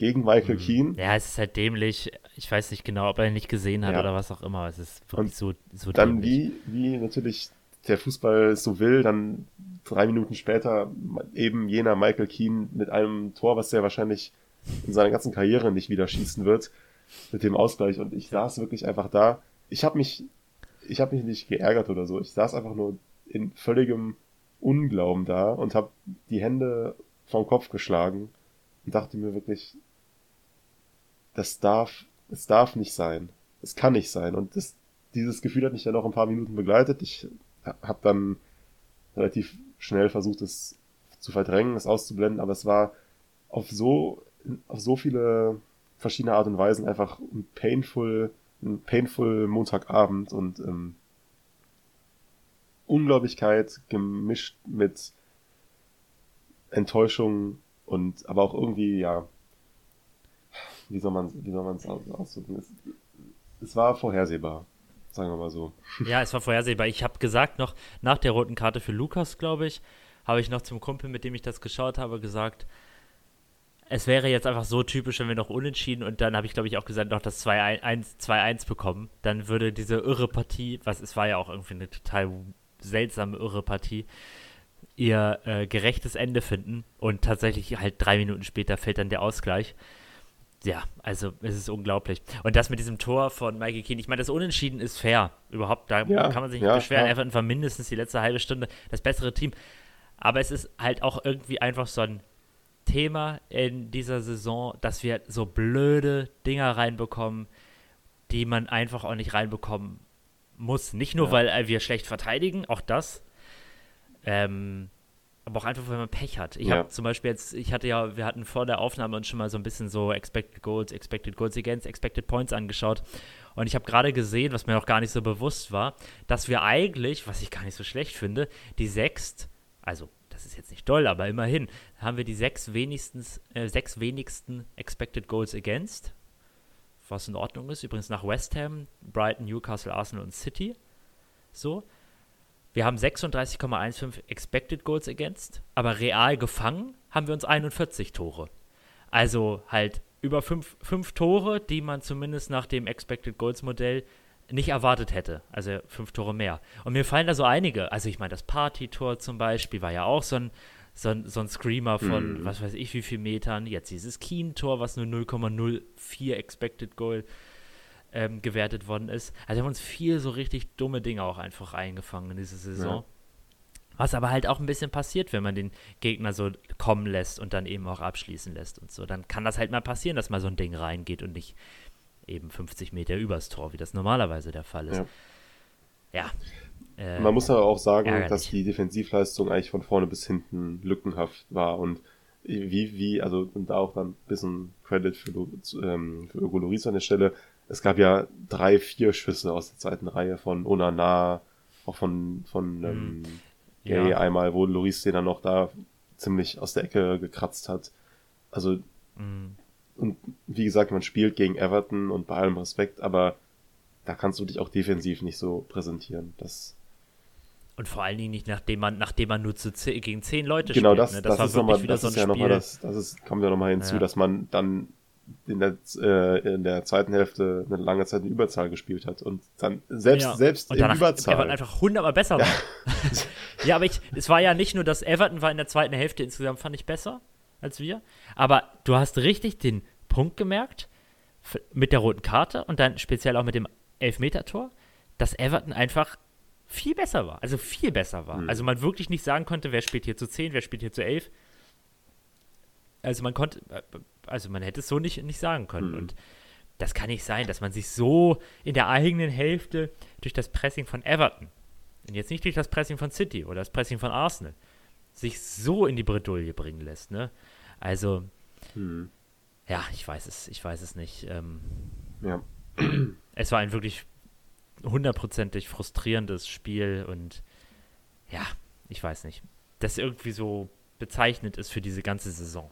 Gegen Michael Keane? Ja, es ist halt dämlich. Ich weiß nicht genau, ob er ihn nicht gesehen hat Ja. oder was auch immer. Es ist wirklich so, so Dann dämlich. wie, wie natürlich der Fußball so will, dann drei Minuten später eben jener Michael Keane mit einem Tor, was er wahrscheinlich in seiner ganzen Karriere nicht wieder schießen wird, mit dem Ausgleich. Und ich saß wirklich einfach da. Ich habe mich, ich habe mich nicht geärgert oder so. Ich saß einfach nur in völligem Unglauben da und habe die Hände vom Kopf geschlagen und dachte mir wirklich, das darf, es darf nicht sein. Es kann nicht sein. Und das, dieses Gefühl hat mich dann noch ein paar Minuten begleitet. Ich habe dann relativ schnell versucht, es zu verdrängen, es auszublenden, aber es war auf so auf so viele verschiedene Art und Weisen einfach ein painful, ein painful Montagabend und ähm, Unglaublichkeit gemischt mit Enttäuschung und aber auch irgendwie, ja, wie soll man es ausdrücken? Es, es war vorhersehbar, sagen wir mal so. Ja, es war vorhersehbar. Ich habe gesagt noch, nach der roten Karte für Lukas, glaube ich, habe ich noch zum Kumpel, mit dem ich das geschaut habe, gesagt, es wäre jetzt einfach so typisch, wenn wir noch unentschieden und dann habe ich, glaube ich, auch gesagt, noch das 2-1 bekommen. Dann würde diese irre Partie, was es war ja auch irgendwie eine total seltsame irre Partie, ihr äh, gerechtes Ende finden und tatsächlich halt drei Minuten später fällt dann der Ausgleich. Ja, also es ist unglaublich. Und das mit diesem Tor von Mikey Keane, ich meine, das Unentschieden ist fair. Überhaupt, da ja, kann man sich nicht ja, beschweren. Ja. Everton war mindestens die letzte halbe Stunde das bessere Team. Aber es ist halt auch irgendwie einfach so ein Thema in dieser Saison, dass wir so blöde Dinger reinbekommen, die man einfach auch nicht reinbekommen muss. Nicht nur, weil wir schlecht verteidigen, auch das. Ähm, aber auch einfach, weil man Pech hat. Ich ja. habe zum Beispiel jetzt, ich hatte ja, wir hatten vor der Aufnahme uns schon mal so ein bisschen so Expected Goals, Expected Goals Against, Expected Points angeschaut. Und ich habe gerade gesehen, was mir noch gar nicht so bewusst war, dass wir eigentlich, was ich gar nicht so schlecht finde, die sechst, also das ist jetzt nicht doll, aber immerhin, haben wir die sechs, wenigstens, äh, sechs wenigsten Expected Goals Against, was in Ordnung ist. Übrigens nach West Ham, Brighton, Newcastle, Arsenal und City. So. Wir haben 36,15 Expected Goals Against, aber real gefangen haben wir uns 41 Tore. Also halt über fünf, fünf Tore, die man zumindest nach dem Expected Goals Modell nicht erwartet hätte. Also fünf Tore mehr. Und mir fallen da so einige. Also ich meine, das Party-Tor zum Beispiel war ja auch so ein, so ein, so ein Screamer von mhm. was weiß ich wie viel Metern. Jetzt dieses Keen-Tor, was nur 0,04 Expected Goal ähm, gewertet worden ist. Also wir haben uns viel so richtig dumme Dinge auch einfach eingefangen in diese Saison. Ja. Was aber halt auch ein bisschen passiert, wenn man den Gegner so kommen lässt und dann eben auch abschließen lässt und so. Dann kann das halt mal passieren, dass mal so ein Ding reingeht und nicht eben 50 Meter übers Tor, wie das normalerweise der Fall ist. Ja. ja äh, Man muss aber auch sagen, ärgerlich. dass die Defensivleistung eigentlich von vorne bis hinten lückenhaft war und wie, wie, also und da auch dann ein bisschen Credit für, ähm, für Hugo Loris an der Stelle. Es gab ja drei, vier Schüsse aus der zweiten Reihe von Onana, auch von, von mhm. ähm, ja. einmal, wo Loris den dann noch da ziemlich aus der Ecke gekratzt hat. Also mhm. Und wie gesagt, man spielt gegen Everton und bei allem Respekt, aber da kannst du dich auch defensiv nicht so präsentieren. Das und vor allen Dingen nicht, nachdem man, nachdem man nur zu zehn, gegen zehn Leute genau, spielt. Genau, das, ne? das, das ist nochmal, das so ist ja nochmal das, das ist, kommt ja nochmal hinzu, ja. dass man dann in der, äh, in der zweiten Hälfte eine lange Zeit in Überzahl gespielt hat und dann selbst, ja. selbst und in Überzahl. Everton einfach hundertmal besser war. Ja. ja, aber ich, es war ja nicht nur, dass Everton war in der zweiten Hälfte insgesamt, fand ich besser als wir, aber du hast richtig den Punkt gemerkt, mit der roten Karte und dann speziell auch mit dem Elfmeter-Tor, dass Everton einfach viel besser war. Also viel besser war. Mhm. Also man wirklich nicht sagen konnte, wer spielt hier zu 10, wer spielt hier zu 11. Also man konnte, also man hätte es so nicht, nicht sagen können. Mhm. Und das kann nicht sein, dass man sich so in der eigenen Hälfte durch das Pressing von Everton, und jetzt nicht durch das Pressing von City oder das Pressing von Arsenal, sich so in die Bredouille bringen lässt. Ne? Also, mhm ja, ich weiß es, ich weiß es nicht. Ähm, ja. Es war ein wirklich hundertprozentig frustrierendes Spiel und ja, ich weiß nicht. Das irgendwie so bezeichnet ist für diese ganze Saison.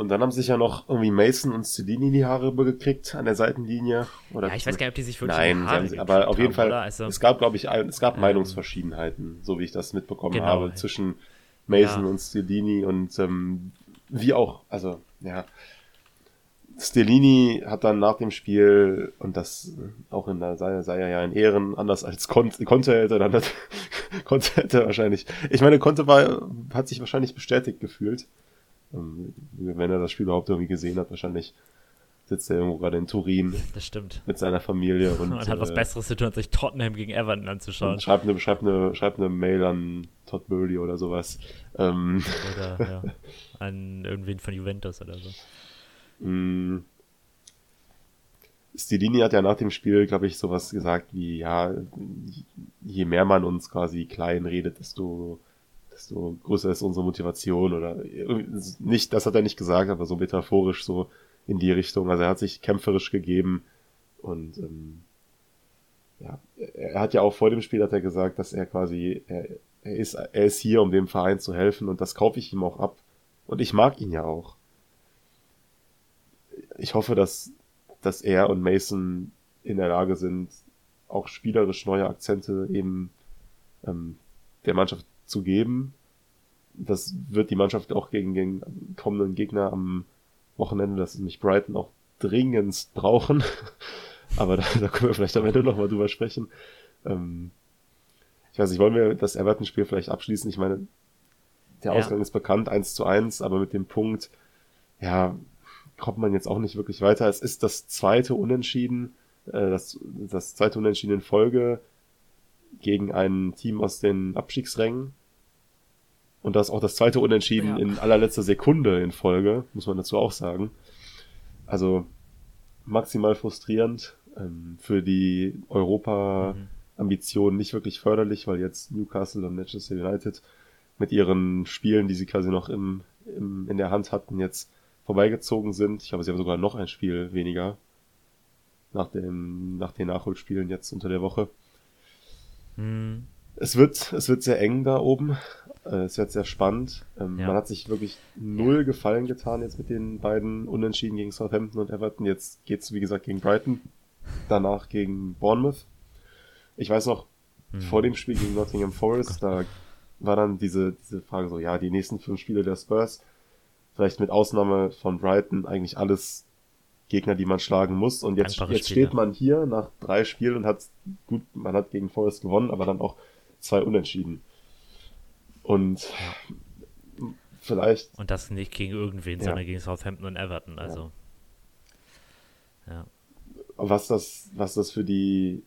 Und dann haben sich ja noch irgendwie Mason und Cellini die Haare gekriegt an der Seitenlinie. Oder ja, ich weiß gar nicht, ob die sich wirklich Nein, Haare sie, aber auf jeden Fall, also, es gab, glaube ich, es gab ähm, Meinungsverschiedenheiten, so wie ich das mitbekommen genau. habe, zwischen Mason ja. und Cellini und ähm, wie auch, also, ja, Stellini hat dann nach dem Spiel, und das auch in der sei, sei ja in Ehren, anders als Conte, Conte hätte, dann hat, Conte hätte wahrscheinlich, ich meine, Conte war, hat sich wahrscheinlich bestätigt gefühlt. Ähm, wenn er das Spiel überhaupt irgendwie gesehen hat, wahrscheinlich sitzt er irgendwo gerade in Turin. Das stimmt. Mit seiner Familie. Und, und hat was äh, Besseres zu tun, als sich Tottenham gegen Everton anzuschauen. Schreibt eine, schreibt, eine, schreibt eine Mail an Todd Burley oder sowas. Ähm. Oder ja, an irgendwen von Juventus oder so. Mm. Stilini hat ja nach dem Spiel, glaube ich, sowas gesagt wie, ja, je mehr man uns quasi klein redet, desto, so größer ist unsere Motivation oder nicht, das hat er nicht gesagt, aber so metaphorisch so in die Richtung. Also er hat sich kämpferisch gegeben und ähm, ja, er hat ja auch vor dem Spiel hat er gesagt, dass er quasi, er, er ist, er ist hier, um dem Verein zu helfen und das kaufe ich ihm auch ab. Und ich mag ihn ja auch. Ich hoffe, dass, dass er und Mason in der Lage sind, auch spielerisch neue Akzente eben ähm, der Mannschaft zu geben. Das wird die Mannschaft auch gegen den kommenden Gegner am Wochenende, das ist nämlich Brighton, auch dringendst brauchen. Aber da, da können wir vielleicht am Ende nochmal drüber sprechen. Ähm, ich weiß nicht, wollen wir das Everton-Spiel vielleicht abschließen? Ich meine, der Ausgang ja. ist bekannt, 1 zu 1, aber mit dem Punkt, ja, kommt man jetzt auch nicht wirklich weiter. Es ist das zweite Unentschieden, äh, das, das zweite Unentschieden in Folge gegen ein Team aus den Abstiegsrängen. Und das auch das zweite Unentschieden ja. in allerletzter Sekunde in Folge, muss man dazu auch sagen. Also maximal frustrierend ähm, für die Europa-Ambitionen nicht wirklich förderlich, weil jetzt Newcastle und Manchester United mit ihren Spielen, die sie quasi noch im, im, in der Hand hatten, jetzt vorbeigezogen sind. Ich glaube, sie haben sogar noch ein Spiel weniger nach, dem, nach den Nachholspielen jetzt unter der Woche. Hm. Es wird, es wird sehr eng da oben. Äh, es wird sehr spannend. Ähm, ja. Man hat sich wirklich null Gefallen getan jetzt mit den beiden Unentschieden gegen Southampton und Everton. Jetzt geht's wie gesagt, gegen Brighton. Danach gegen Bournemouth. Ich weiß noch, hm. vor dem Spiel gegen Nottingham Forest, da war dann diese, diese Frage so, ja, die nächsten fünf Spiele der Spurs, vielleicht mit Ausnahme von Brighton, eigentlich alles Gegner, die man schlagen muss. Und jetzt, jetzt steht man hier nach drei Spielen und hat gut, man hat gegen Forest gewonnen, aber dann auch zwei Unentschieden. Und vielleicht. Und das nicht gegen irgendwen, ja. sondern gegen Southampton und Everton. Also. Ja. ja. Was das, was das für die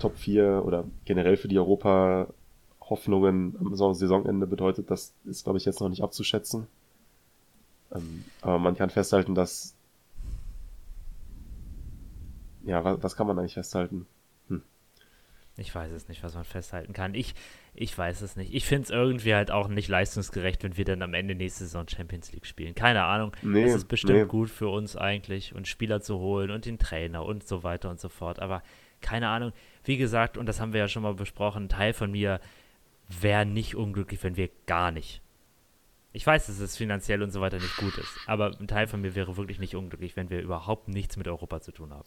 Top 4 oder generell für die Europa-Hoffnungen am Saisonende bedeutet, das ist, glaube ich, jetzt noch nicht abzuschätzen. Ähm, aber man kann festhalten, dass. Ja, was, was kann man eigentlich festhalten? Ich weiß es nicht, was man festhalten kann. Ich, ich weiß es nicht. Ich finde es irgendwie halt auch nicht leistungsgerecht, wenn wir dann am Ende nächste Saison Champions League spielen. Keine Ahnung. Nee, es ist bestimmt nee. gut für uns eigentlich und Spieler zu holen und den Trainer und so weiter und so fort. Aber keine Ahnung. Wie gesagt, und das haben wir ja schon mal besprochen, ein Teil von mir wäre nicht unglücklich, wenn wir gar nicht. Ich weiß, dass es finanziell und so weiter nicht gut ist, aber ein Teil von mir wäre wirklich nicht unglücklich, wenn wir überhaupt nichts mit Europa zu tun haben.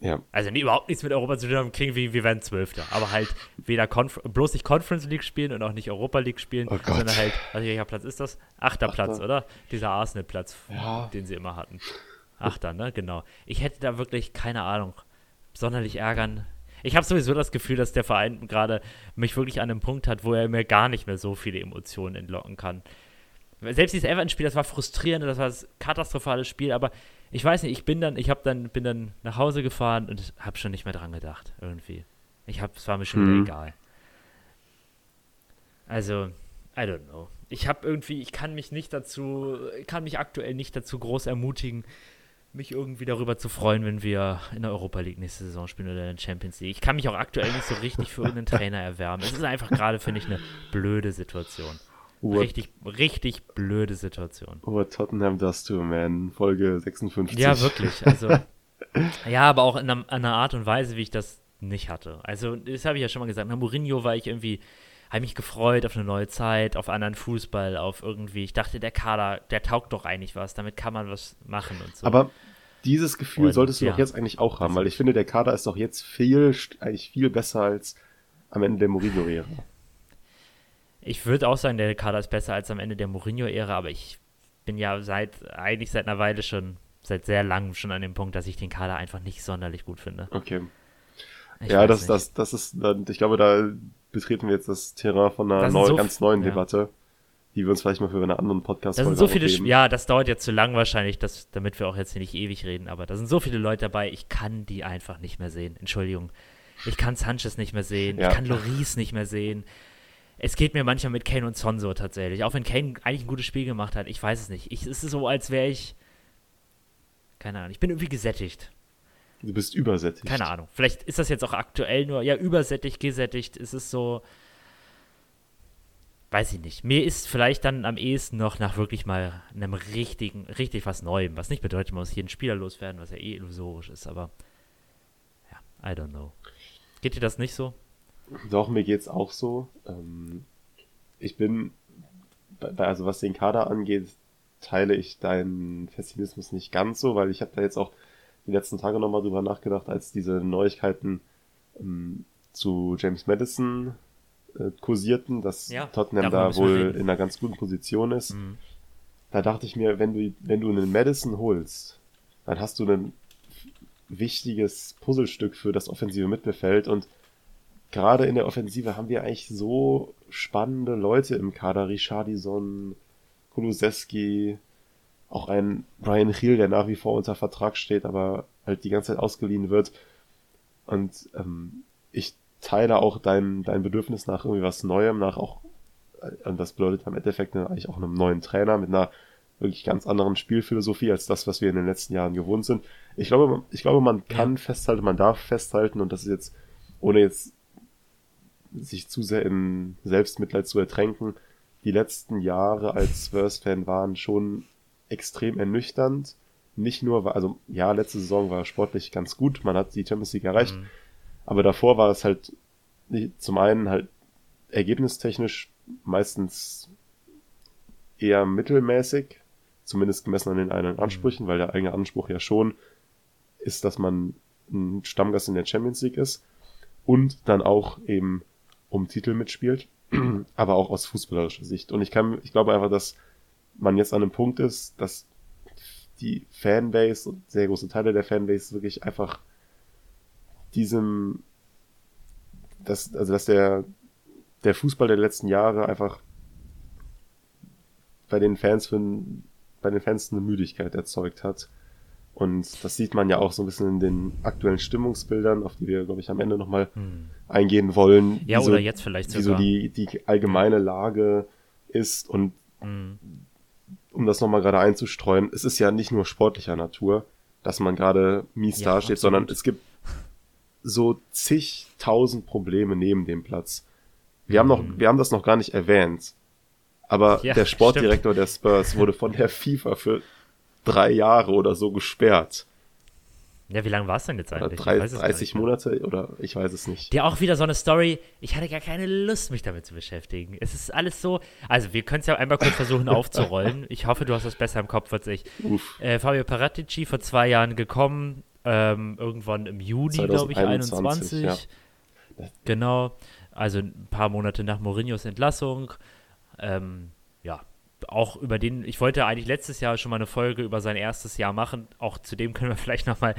Ja. Also nee, überhaupt nichts mit Europa zu tun haben, klingt wie wir werden Zwölfter. Aber halt weder Conf bloß nicht Conference League spielen und auch nicht Europa League spielen, oh sondern halt, also welcher Platz ist das? Achter, Achter. Platz, oder? Dieser Arsenal-Platz, ja. den sie immer hatten. Achter, ne? Genau. Ich hätte da wirklich, keine Ahnung, sonderlich ärgern. Ich habe sowieso das Gefühl, dass der Verein gerade mich wirklich an einem Punkt hat, wo er mir gar nicht mehr so viele Emotionen entlocken kann. Selbst dieses Everton-Spiel, das war frustrierend, das war ein katastrophales Spiel, aber ich weiß nicht, ich bin dann, ich habe dann, bin dann nach Hause gefahren und habe schon nicht mehr dran gedacht, irgendwie. Ich habe, es war mir schon mhm. wieder egal. Also, I don't know. Ich habe irgendwie, ich kann mich nicht dazu, kann mich aktuell nicht dazu groß ermutigen, mich irgendwie darüber zu freuen, wenn wir in der Europa League nächste Saison spielen oder in der Champions League. Ich kann mich auch aktuell nicht so richtig für irgendeinen Trainer erwärmen. Es ist einfach gerade, finde ich, eine blöde Situation. What, richtig, richtig blöde Situation. What Tottenham does to man, Folge 56. Ja, wirklich. Also, ja, aber auch in einer, einer, Art und Weise, wie ich das nicht hatte. Also, das habe ich ja schon mal gesagt. Nach Mourinho war ich irgendwie, habe mich gefreut auf eine neue Zeit, auf anderen Fußball, auf irgendwie, ich dachte, der Kader, der taugt doch eigentlich was, damit kann man was machen und so. Aber dieses Gefühl und, solltest du ja. doch jetzt eigentlich auch haben, weil ich finde, der Kader ist doch jetzt viel, eigentlich viel besser als am Ende der Mourinho-Ära. Ich würde auch sagen, der Kader ist besser als am Ende der Mourinho-Ära, aber ich bin ja seit, eigentlich seit einer Weile schon, seit sehr langem schon an dem Punkt, dass ich den Kader einfach nicht sonderlich gut finde. Okay. Ich ja, das, das, das ist, ich glaube, da betreten wir jetzt das Terrain von einer neu, so ganz neuen ja. Debatte, die wir uns vielleicht mal für eine anderen podcast Da sind so viele, ja, das dauert jetzt zu lang wahrscheinlich, dass, damit wir auch jetzt hier nicht ewig reden, aber da sind so viele Leute dabei, ich kann die einfach nicht mehr sehen. Entschuldigung. Ich kann Sanchez nicht mehr sehen, ja. ich kann Loris nicht mehr sehen es geht mir manchmal mit Kane und Son so tatsächlich. Auch wenn Kane eigentlich ein gutes Spiel gemacht hat, ich weiß es nicht. Ich, es ist so, als wäre ich. Keine Ahnung, ich bin irgendwie gesättigt. Du bist übersättigt. Keine Ahnung. Vielleicht ist das jetzt auch aktuell nur, ja, übersättigt, gesättigt. Es ist so. weiß ich nicht. Mir ist vielleicht dann am ehesten noch nach wirklich mal einem richtigen, richtig was Neuem, was nicht bedeutet, man muss hier einen Spieler loswerden, was ja eh illusorisch ist, aber ja, I don't know. Geht dir das nicht so? Doch, mir geht's auch so. Ähm, ich bin, also was den Kader angeht, teile ich deinen Pessimismus nicht ganz so, weil ich habe da jetzt auch die letzten Tage nochmal drüber nachgedacht, als diese Neuigkeiten ähm, zu James Madison äh, kursierten, dass ja, Tottenham da wohl in einer ganz guten Position ist. Mhm. Da dachte ich mir, wenn du, wenn du einen Madison holst, dann hast du ein wichtiges Puzzlestück für das offensive Mittelfeld und gerade in der Offensive haben wir eigentlich so spannende Leute im Kader. Richardison, Kulusewski, auch ein Brian Hill, der nach wie vor unter Vertrag steht, aber halt die ganze Zeit ausgeliehen wird. Und ähm, ich teile auch dein, dein Bedürfnis nach irgendwie was Neuem, nach auch, und das bedeutet im Endeffekt eigentlich auch einem neuen Trainer mit einer wirklich ganz anderen Spielphilosophie als das, was wir in den letzten Jahren gewohnt sind. Ich glaube, ich glaube, man kann festhalten, man darf festhalten, und das ist jetzt, ohne jetzt sich zu sehr in Selbstmitleid zu ertränken, die letzten Jahre als Spurs-Fan waren schon extrem ernüchternd. Nicht nur, also ja, letzte Saison war sportlich ganz gut, man hat die Champions League erreicht, mhm. aber davor war es halt zum einen halt ergebnistechnisch meistens eher mittelmäßig, zumindest gemessen an den eigenen mhm. Ansprüchen, mhm. weil der eigene Anspruch ja schon ist, dass man ein Stammgast in der Champions League ist und dann auch eben um Titel mitspielt, aber auch aus fußballerischer Sicht. Und ich kann, ich glaube einfach, dass man jetzt an einem Punkt ist, dass die Fanbase und sehr große Teile der Fanbase wirklich einfach diesem, dass, also dass der, der Fußball der letzten Jahre einfach bei den Fans für, bei den Fans eine Müdigkeit erzeugt hat. Und das sieht man ja auch so ein bisschen in den aktuellen Stimmungsbildern, auf die wir, glaube ich, am Ende nochmal hm. eingehen wollen. Ja, oder jetzt vielleicht sogar. Wie so die, die allgemeine Lage ist. Und hm. um das nochmal gerade einzustreuen, es ist ja nicht nur sportlicher Natur, dass man gerade mies ja, dasteht, absolut. sondern es gibt so zigtausend Probleme neben dem Platz. Wir haben noch, hm. wir haben das noch gar nicht erwähnt. Aber ja, der Sportdirektor stimmt. der Spurs wurde von der FIFA für drei Jahre oder so gesperrt. Ja, wie lange war es denn jetzt eigentlich? Drei, 30 Monate oder ich weiß es nicht. Ja, auch wieder so eine Story. Ich hatte gar keine Lust, mich damit zu beschäftigen. Es ist alles so. Also, wir können es ja einmal kurz versuchen aufzurollen. Ich hoffe, du hast das besser im Kopf als ich. Äh, Fabio Paratici vor zwei Jahren gekommen, ähm, irgendwann im Juni, glaube ich, 21. Ja. Genau. Also ein paar Monate nach Mourinhos Entlassung. Ähm, auch über den, ich wollte eigentlich letztes Jahr schon mal eine Folge über sein erstes Jahr machen. Auch zu dem können wir vielleicht nochmal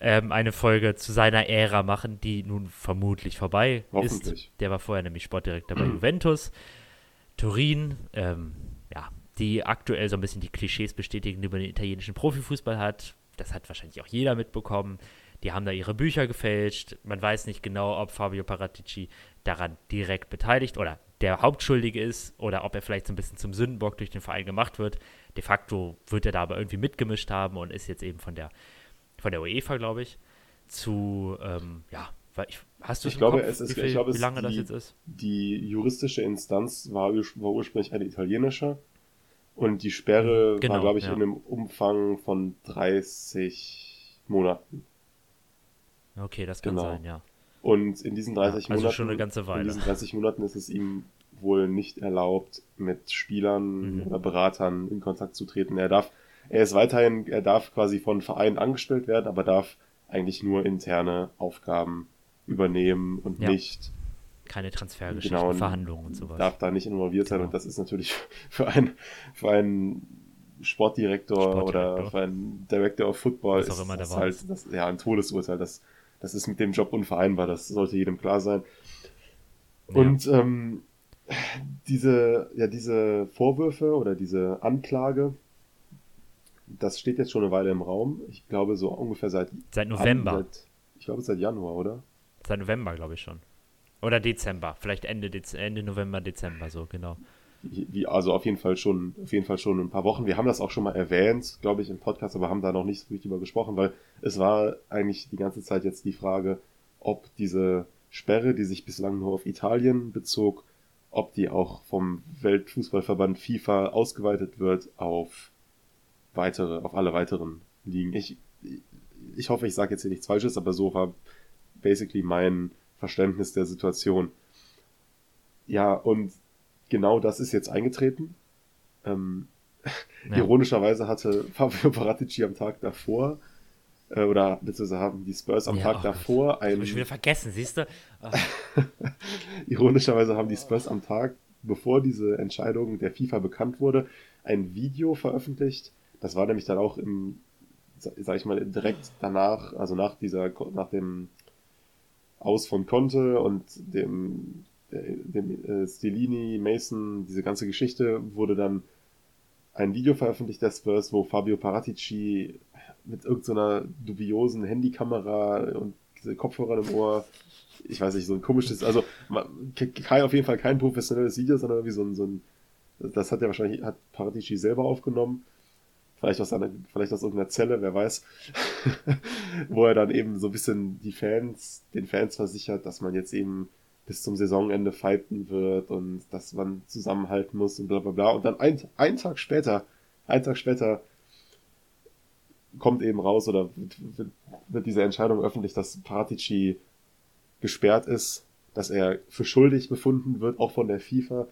ähm, eine Folge zu seiner Ära machen, die nun vermutlich vorbei ist. Der war vorher nämlich Sportdirektor bei Juventus. Turin, ähm, ja, die aktuell so ein bisschen die Klischees bestätigen, die man den italienischen Profifußball hat. Das hat wahrscheinlich auch jeder mitbekommen. Die haben da ihre Bücher gefälscht. Man weiß nicht genau, ob Fabio Paratici daran direkt beteiligt oder der Hauptschuldige ist oder ob er vielleicht so ein bisschen zum Sündenbock durch den Verein gemacht wird. De facto wird er da aber irgendwie mitgemischt haben und ist jetzt eben von der, von der UEFA, glaube ich, zu, ähm, ja, ich, hast du ich glaube, Kopf, es ist, wie, viel, ich glaube, wie lange die, das jetzt ist? Die juristische Instanz war, war ursprünglich eine italienische und die Sperre genau, war, glaube ich, ja. in einem Umfang von 30 Monaten. Okay, das kann genau. sein, ja. Und in diesen 30 ja, also Monaten, schon eine ganze Weile. in diesen 30 Monaten ist es ihm wohl nicht erlaubt, mit Spielern mhm. oder Beratern in Kontakt zu treten. Er darf, er ist weiterhin, er darf quasi von Vereinen angestellt werden, aber darf eigentlich nur interne Aufgaben übernehmen und ja. nicht keine Transfergeschichten, genau, Verhandlungen und sowas. Darf da nicht involviert sein genau. und das ist natürlich für einen, für einen Sportdirektor, Sportdirektor, oder für einen Director of Football ist das halt das, ja, ein Todesurteil. Das das ist mit dem Job unvereinbar, das sollte jedem klar sein. Ja. Und ähm, diese, ja, diese Vorwürfe oder diese Anklage, das steht jetzt schon eine Weile im Raum. Ich glaube, so ungefähr seit. Seit November. An, seit, ich glaube, seit Januar, oder? Seit November, glaube ich schon. Oder Dezember. Vielleicht Ende, Dez Ende November, Dezember, so, genau. Wie, also auf jeden Fall schon, auf jeden Fall schon ein paar Wochen. Wir haben das auch schon mal erwähnt, glaube ich, im Podcast, aber haben da noch nicht so richtig drüber gesprochen, weil es war eigentlich die ganze Zeit jetzt die Frage, ob diese Sperre, die sich bislang nur auf Italien bezog, ob die auch vom Weltfußballverband FIFA ausgeweitet wird auf weitere, auf alle weiteren Ligen. Ich, ich hoffe, ich sage jetzt hier nichts Falsches, aber so war basically mein Verständnis der Situation. Ja, und genau das ist jetzt eingetreten. Ähm, ja. Ironischerweise hatte Fabio Paratici am Tag davor äh, oder beziehungsweise haben die Spurs am ja, Tag oh davor ein. Ich schon wieder vergessen, siehst du? Ironischerweise haben die Spurs am Tag, bevor diese Entscheidung der FIFA bekannt wurde, ein Video veröffentlicht. Das war nämlich dann auch im, sag ich mal, direkt danach, also nach dieser, nach dem Aus von Conte und dem, dem äh, Stilini, Mason, diese ganze Geschichte wurde dann ein Video veröffentlicht der Spurs, wo Fabio Paratici mit irgendeiner so dubiosen Handykamera und Kopfhörern im Ohr, ich weiß nicht, so ein komisches, also kein, auf jeden Fall kein professionelles Video, sondern irgendwie so ein, so ein das hat er wahrscheinlich, hat Paratici selber aufgenommen. Vielleicht aus, einer, vielleicht aus irgendeiner Zelle, wer weiß. wo er dann eben so ein bisschen die Fans, den Fans versichert, dass man jetzt eben bis zum Saisonende fighten wird und dass man zusammenhalten muss und bla bla bla. Und dann ein, einen Tag später, einen Tag später kommt eben raus oder wird, wird diese Entscheidung öffentlich, dass Partici gesperrt ist, dass er für schuldig befunden wird, auch von der FIFA,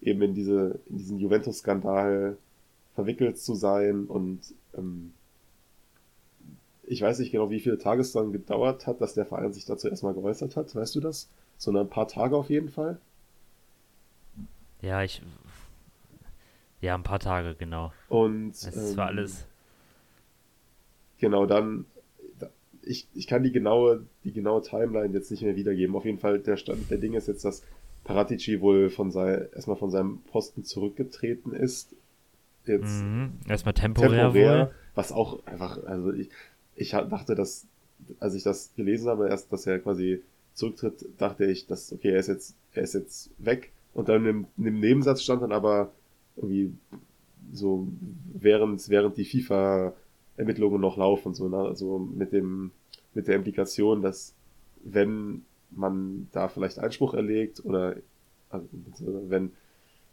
eben in diese, in diesen Juventus-Skandal verwickelt zu sein und ähm, ich weiß nicht genau, wie viele Tage es dann gedauert hat, dass der Verein sich dazu erstmal geäußert hat. Weißt du das? Sondern ein paar Tage auf jeden Fall. Ja, ich. Ja, ein paar Tage, genau. Und. Es ähm, war alles. Genau, dann. Ich, ich kann die genaue, die genaue Timeline jetzt nicht mehr wiedergeben. Auf jeden Fall, der Stand der Dinge ist jetzt, dass Paratici wohl von sei, erstmal von seinem Posten zurückgetreten ist. Jetzt mhm. Erstmal temporär, temporär wohl. was auch einfach, also ich, ich dachte, dass, als ich das gelesen habe, erst, dass er quasi zurücktritt, dachte ich, dass, okay, er ist jetzt, er ist jetzt weg. Und dann im, im Nebensatz stand dann aber irgendwie so, während, während die FIFA-Ermittlungen noch laufen, so, ne? also mit dem, mit der Implikation, dass wenn man da vielleicht Einspruch erlegt oder also, wenn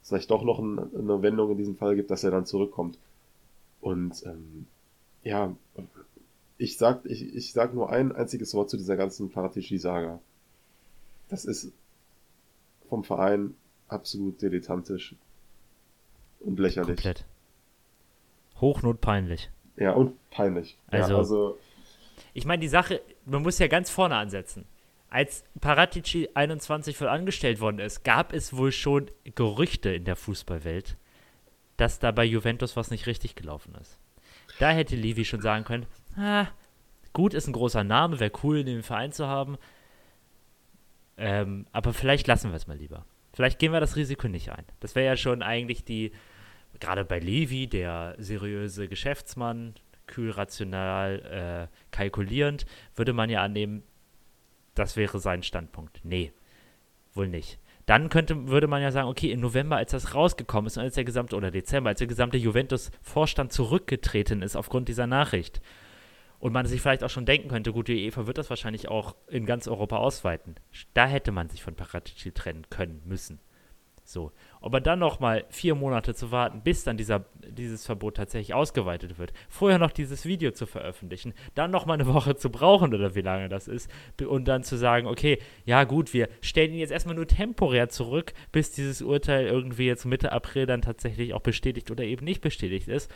es vielleicht doch noch ein, eine Wendung in diesem Fall gibt, dass er dann zurückkommt. Und ähm, ja, ich sag, ich, ich sag nur ein einziges Wort zu dieser ganzen Paratici-Saga. Das ist vom Verein absolut dilettantisch und lächerlich. Komplett. Hochnotpeinlich. Ja, und peinlich. Also, ja, also ich meine, die Sache, man muss ja ganz vorne ansetzen. Als Paratici 21 voll angestellt worden ist, gab es wohl schon Gerüchte in der Fußballwelt, dass da bei Juventus was nicht richtig gelaufen ist. Da hätte Levi schon sagen können, ah, gut ist ein großer Name, wäre cool, dem Verein zu haben, ähm, aber vielleicht lassen wir es mal lieber. Vielleicht gehen wir das Risiko nicht ein. Das wäre ja schon eigentlich die, gerade bei Levi, der seriöse Geschäftsmann, kühl, rational, äh, kalkulierend, würde man ja annehmen, das wäre sein Standpunkt. Nee, wohl nicht. Dann könnte, würde man ja sagen, okay, im November, als das rausgekommen ist und als der gesamte, oder Dezember, als der gesamte Juventus-Vorstand zurückgetreten ist aufgrund dieser Nachricht, und man sich vielleicht auch schon denken könnte, gut, die UEFA wird das wahrscheinlich auch in ganz Europa ausweiten. Da hätte man sich von Paratici trennen können müssen. So. Aber dann noch mal vier Monate zu warten, bis dann dieser, dieses Verbot tatsächlich ausgeweitet wird, vorher noch dieses Video zu veröffentlichen, dann noch mal eine Woche zu brauchen oder wie lange das ist und dann zu sagen, okay, ja gut, wir stellen ihn jetzt erstmal nur temporär zurück, bis dieses Urteil irgendwie jetzt Mitte April dann tatsächlich auch bestätigt oder eben nicht bestätigt ist.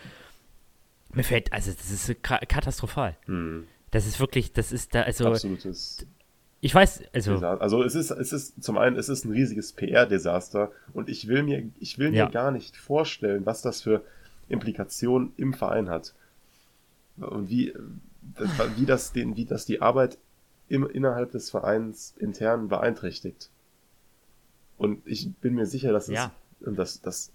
Mir fällt, also das ist katastrophal. Hm. Das ist wirklich, das ist da, also. Absolutes. Ich weiß, also. Also es ist, es ist, zum einen, es ist ein riesiges PR-Desaster und ich will mir, ich will ja. mir gar nicht vorstellen, was das für Implikationen im Verein hat. Und wie, das, wie das den, wie das die Arbeit im, innerhalb des Vereins intern beeinträchtigt. Und ich bin mir sicher, dass es, ja. und das, das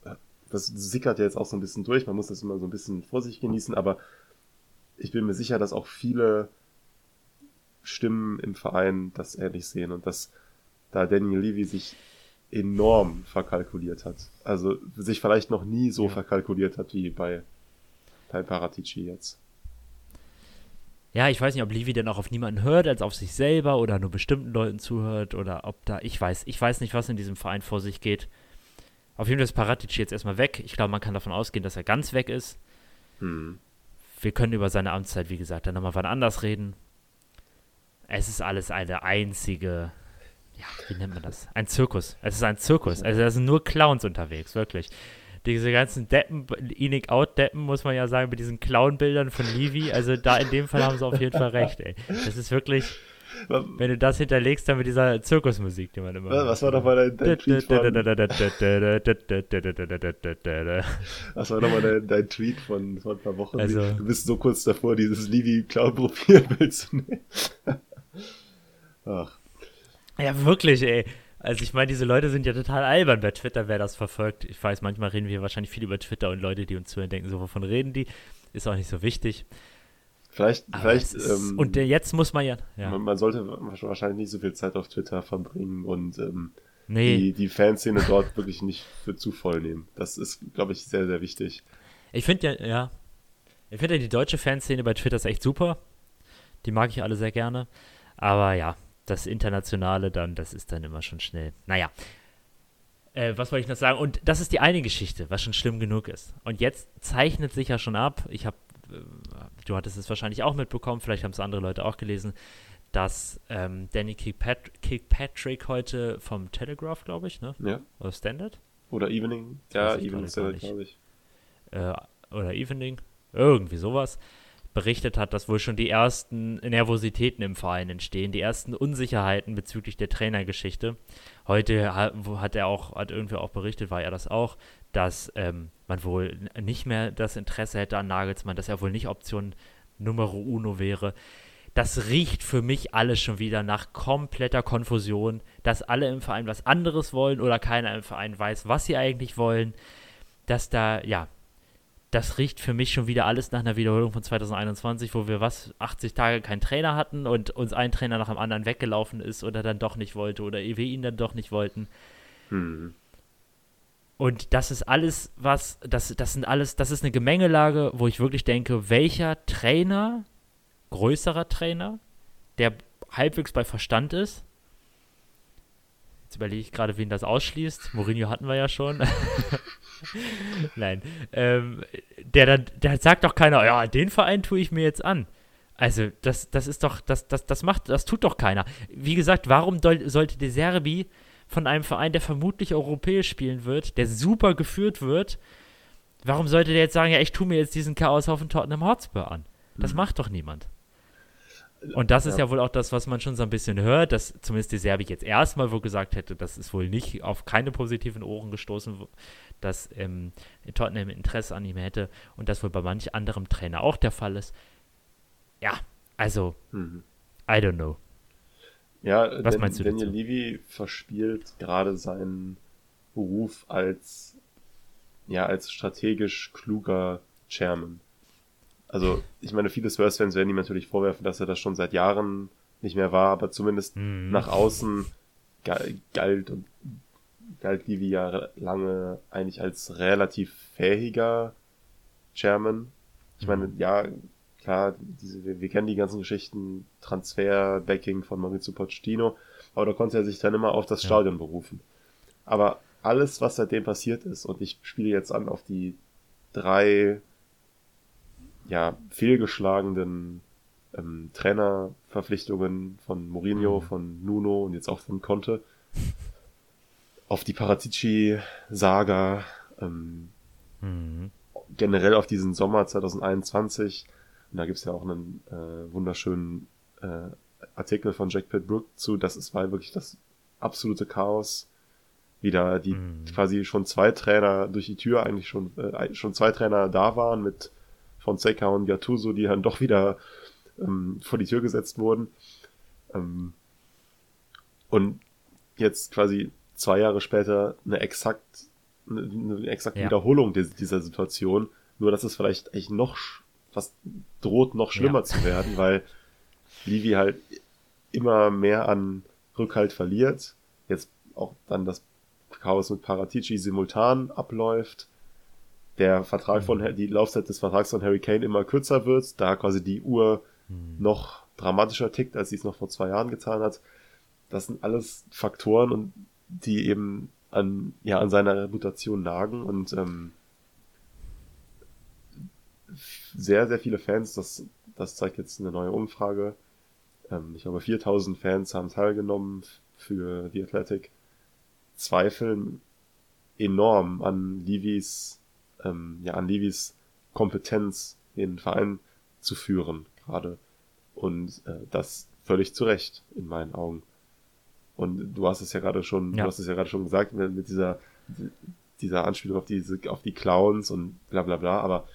das sickert ja jetzt auch so ein bisschen durch, man muss das immer so ein bisschen vor sich genießen, aber ich bin mir sicher, dass auch viele Stimmen im Verein das ähnlich sehen und dass da Daniel Levy sich enorm verkalkuliert hat. Also sich vielleicht noch nie so ja. verkalkuliert hat wie bei, bei Paratici jetzt. ja, ich weiß nicht, ob Levi denn auch auf niemanden hört, als auf sich selber oder nur bestimmten Leuten zuhört oder ob da, ich weiß, ich weiß nicht, was in diesem Verein vor sich geht. Auf jeden Fall ist Paratici jetzt erstmal weg. Ich glaube, man kann davon ausgehen, dass er ganz weg ist. Hm. Wir können über seine Amtszeit, wie gesagt, dann nochmal wann anders reden. Es ist alles eine einzige, ja, wie nennt man das? Ein Zirkus. Es ist ein Zirkus. Also da sind nur Clowns unterwegs, wirklich. Diese ganzen Deppen, Inik Out Deppen, muss man ja sagen, mit diesen Clown-Bildern von Levi. Also da in dem Fall haben sie auf jeden Fall recht, ey. Das ist wirklich, wenn du das hinterlegst, dann mit dieser Zirkusmusik, die man immer. Was war nochmal dein, dein Tweet von. Was war nochmal dein, dein Tweet von vor ein paar Wochen? Also, du bist so kurz davor, dieses Levi-Clown-Profilbild zu nehmen. Ach. Ja, wirklich, ey. Also ich meine, diese Leute sind ja total albern bei Twitter, wer das verfolgt. Ich weiß, manchmal reden wir wahrscheinlich viel über Twitter und Leute, die uns zuhören, denken so, wovon reden die? Ist auch nicht so wichtig. Vielleicht, Aber vielleicht. Ähm, und jetzt muss man ja. ja. Man, man, sollte wahrscheinlich nicht so viel Zeit auf Twitter verbringen und ähm, nee. die, die Fanszene dort wirklich nicht für zu voll nehmen. Das ist, glaube ich, sehr, sehr wichtig. Ich finde ja, ja. Ich finde ja die deutsche Fanszene bei Twitter ist echt super. Die mag ich alle sehr gerne. Aber ja, das Internationale dann, das ist dann immer schon schnell. Naja. Äh, was wollte ich noch sagen? Und das ist die eine Geschichte, was schon schlimm genug ist. Und jetzt zeichnet sich ja schon ab, ich habe äh, du hattest es wahrscheinlich auch mitbekommen, vielleicht haben es andere Leute auch gelesen, dass ähm, Danny Kirkpatrick heute vom Telegraph, glaube ich, ne? Ja. Oder Standard? Oder Evening. Ja, Evening Standard, glaube ich. Äh, oder Evening. Irgendwie sowas berichtet hat, dass wohl schon die ersten Nervositäten im Verein entstehen, die ersten Unsicherheiten bezüglich der Trainergeschichte. Heute hat er auch, hat irgendwer auch berichtet, war er das auch, dass ähm, man wohl nicht mehr das Interesse hätte an Nagelsmann, dass er wohl nicht Option Numero uno wäre. Das riecht für mich alles schon wieder nach kompletter Konfusion, dass alle im Verein was anderes wollen oder keiner im Verein weiß, was sie eigentlich wollen. Dass da, ja, das riecht für mich schon wieder alles nach einer Wiederholung von 2021, wo wir was 80 Tage keinen Trainer hatten und uns ein Trainer nach dem anderen weggelaufen ist oder dann doch nicht wollte oder wir ihn dann doch nicht wollten. Hm. Und das ist alles, was, das, das sind alles, das ist eine Gemengelage, wo ich wirklich denke, welcher Trainer, größerer Trainer, der halbwegs bei Verstand ist, Jetzt überlege ich gerade, wen das ausschließt. Mourinho hatten wir ja schon. Nein. Ähm, der dann, der sagt doch keiner, ja, den Verein tue ich mir jetzt an. Also, das, das ist doch, das, das, das macht, das tut doch keiner. Wie gesagt, warum sollte De Serbi von einem Verein, der vermutlich europäisch spielen wird, der super geführt wird, warum sollte der jetzt sagen, ja, ich tue mir jetzt diesen Chaoshaufen Tottenham Hotspur an? Das mhm. macht doch niemand. Und das ist ja. ja wohl auch das, was man schon so ein bisschen hört, dass zumindest die Serbik jetzt erstmal wohl gesagt hätte, das ist wohl nicht auf keine positiven Ohren gestoßen, dass ähm, Tottenham Interesse an ihm hätte und das wohl bei manch anderem Trainer auch der Fall ist. Ja, also, mhm. I don't know. Ja, was meinst du Daniel dazu? Levy verspielt gerade seinen Beruf als ja, als strategisch kluger Chairman. Also, ich meine, viele Spurs-Fans werden ihm natürlich vorwerfen, dass er das schon seit Jahren nicht mehr war, aber zumindest mhm. nach außen galt und galt Levy ja lange eigentlich als relativ fähiger Chairman. Ich meine, mhm. ja, klar, diese, wir, wir, kennen die ganzen Geschichten, Transfer, Backing von Maurizio Pochettino, aber da konnte er sich dann immer auf das ja. Stadion berufen. Aber alles, was seitdem passiert ist, und ich spiele jetzt an auf die drei ja, fehlgeschlagenen ähm, Trainerverpflichtungen von Mourinho, mhm. von Nuno und jetzt auch von Conte auf die Paratici-Saga, ähm, mhm. generell auf diesen Sommer 2021. Und da gibt's ja auch einen äh, wunderschönen äh, Artikel von Jack Pitt-Brook zu, das ist war wirklich das absolute Chaos. Wieder die mhm. quasi schon zwei Trainer durch die Tür eigentlich schon äh, schon zwei Trainer da waren mit Fonseca und Gattuso, die dann doch wieder ähm, vor die Tür gesetzt wurden. Ähm, und jetzt quasi zwei Jahre später eine exakt eine, eine exakte ja. Wiederholung dieser, dieser Situation, nur dass es vielleicht echt noch was droht noch schlimmer ja. zu werden, weil Livi halt immer mehr an Rückhalt verliert. Jetzt auch dann das Chaos mit Paratici simultan abläuft der Vertrag von, die Laufzeit des Vertrags von Harry Kane immer kürzer wird, da quasi die Uhr hm. noch dramatischer tickt, als sie es noch vor zwei Jahren getan hat. Das sind alles Faktoren und die eben an, ja, an seiner Reputation nagen und ähm, sehr, sehr viele Fans, das, das zeigt jetzt eine neue Umfrage. Ähm, ich glaube, 4000 Fans haben teilgenommen für The Athletic, zweifeln enorm an Levis, ähm, ja, an Levis Kompetenz, den Verein zu führen, gerade. Und äh, das völlig zu Recht, in meinen Augen. Und du hast es ja gerade schon, ja. du hast es ja gerade schon gesagt, mit, dieser, dieser Anspielung auf diese, auf die Clowns und bla bla bla, aber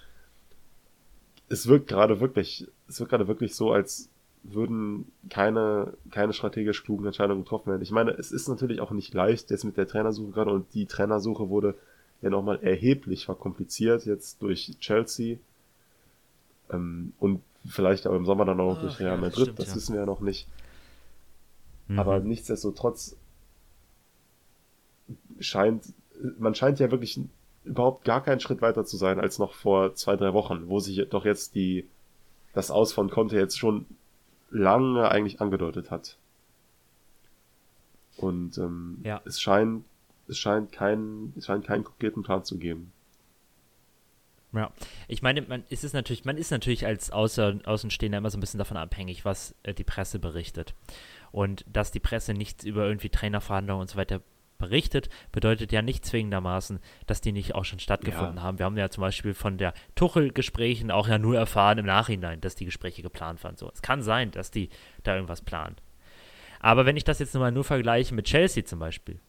es wirkt gerade wirklich, es wirkt gerade wirklich so, als würden keine, keine strategisch klugen Entscheidungen getroffen werden. Ich meine, es ist natürlich auch nicht leicht jetzt mit der Trainersuche gerade und die Trainersuche wurde ja nochmal erheblich verkompliziert jetzt durch Chelsea ähm, und vielleicht auch im Sommer dann auch noch durch Real Madrid, stimmt, das ja. wissen wir ja noch nicht. Mhm. Aber nichtsdestotrotz scheint, man scheint ja wirklich überhaupt gar keinen Schritt weiter zu sein als noch vor zwei, drei Wochen, wo sich doch jetzt die, das Aus von Conte jetzt schon lange eigentlich angedeutet hat. Und ähm, ja. es scheint, es scheint keinen, es scheint keinen konkreten Plan zu geben. Ja, ich meine, man ist es natürlich, man ist natürlich als Außer, Außenstehender immer so ein bisschen davon abhängig, was äh, die Presse berichtet. Und dass die Presse nichts über irgendwie Trainerverhandlungen und so weiter berichtet, bedeutet ja nicht zwingendermaßen, dass die nicht auch schon stattgefunden ja. haben. Wir haben ja zum Beispiel von der Tuchel-Gesprächen auch ja nur erfahren im Nachhinein, dass die Gespräche geplant waren. So, es kann sein, dass die da irgendwas planen. Aber wenn ich das jetzt mal nur vergleiche mit Chelsea zum Beispiel,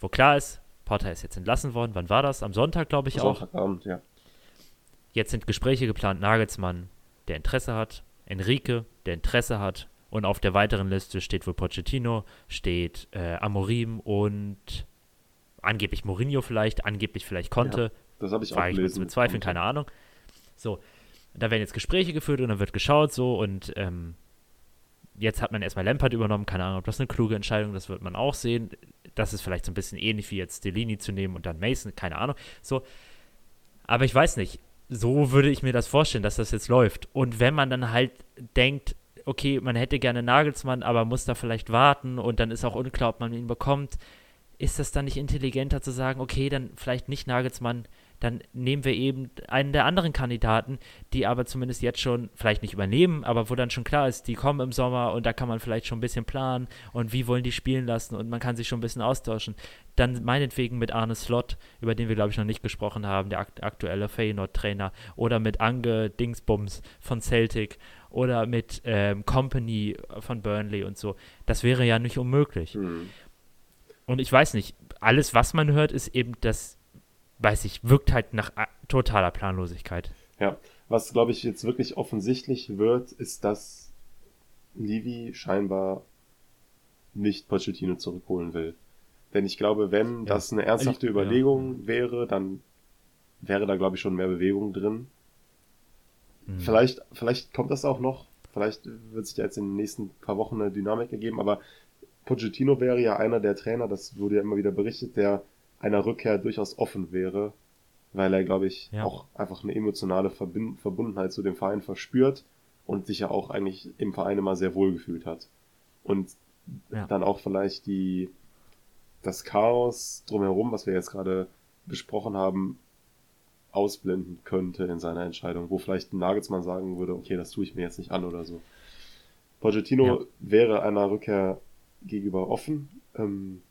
wo klar ist, Potter ist jetzt entlassen worden, wann war das? Am Sonntag, glaube ich auch. Sonntagabend, ja. Jetzt sind Gespräche geplant, Nagelsmann, der Interesse hat, Enrique, der Interesse hat, und auf der weiteren Liste steht wohl Pochettino, steht äh, Amorim und angeblich Mourinho vielleicht, angeblich vielleicht Conte. Ja, das habe ich auch gelesen. Mit Zweifeln, keine Ahnung. So, da werden jetzt Gespräche geführt und dann wird geschaut so und ähm, jetzt hat man erstmal Lampard übernommen, keine Ahnung, ob das eine kluge Entscheidung, das wird man auch sehen. Das ist vielleicht so ein bisschen ähnlich wie jetzt Delini zu nehmen und dann Mason, keine Ahnung. So, aber ich weiß nicht, so würde ich mir das vorstellen, dass das jetzt läuft. Und wenn man dann halt denkt, okay, man hätte gerne Nagelsmann, aber muss da vielleicht warten und dann ist auch unklar, ob man ihn bekommt. Ist das dann nicht intelligenter zu sagen, okay, dann vielleicht nicht Nagelsmann, dann nehmen wir eben einen der anderen Kandidaten, die aber zumindest jetzt schon vielleicht nicht übernehmen, aber wo dann schon klar ist, die kommen im Sommer und da kann man vielleicht schon ein bisschen planen und wie wollen die spielen lassen und man kann sich schon ein bisschen austauschen. Dann meinetwegen mit Arne Slot, über den wir glaube ich noch nicht gesprochen haben, der aktuelle Feyenoord-Trainer, oder mit Ange Dingsbums von Celtic oder mit ähm, Company von Burnley und so. Das wäre ja nicht unmöglich. Mhm. Und ich weiß nicht, alles, was man hört, ist eben das, weiß ich, wirkt halt nach äh, totaler Planlosigkeit. Ja, was glaube ich jetzt wirklich offensichtlich wird, ist, dass Levy scheinbar nicht Pochettino zurückholen will. Denn ich glaube, wenn ja. das eine ernsthafte Überlegung ja. wäre, dann wäre da, glaube ich, schon mehr Bewegung drin. Mhm. Vielleicht, vielleicht kommt das auch noch. Vielleicht wird sich da jetzt in den nächsten paar Wochen eine Dynamik ergeben, aber Pochettino wäre ja einer der Trainer, das wurde ja immer wieder berichtet, der einer Rückkehr durchaus offen wäre, weil er, glaube ich, ja. auch einfach eine emotionale Verbind Verbundenheit zu dem Verein verspürt und sich ja auch eigentlich im Verein immer sehr wohl gefühlt hat. Und dann auch vielleicht die, das Chaos drumherum, was wir jetzt gerade besprochen haben, ausblenden könnte in seiner Entscheidung, wo vielleicht ein Nagelsmann sagen würde, okay, das tue ich mir jetzt nicht an oder so. Pochettino ja. wäre einer Rückkehr gegenüber offen ähm,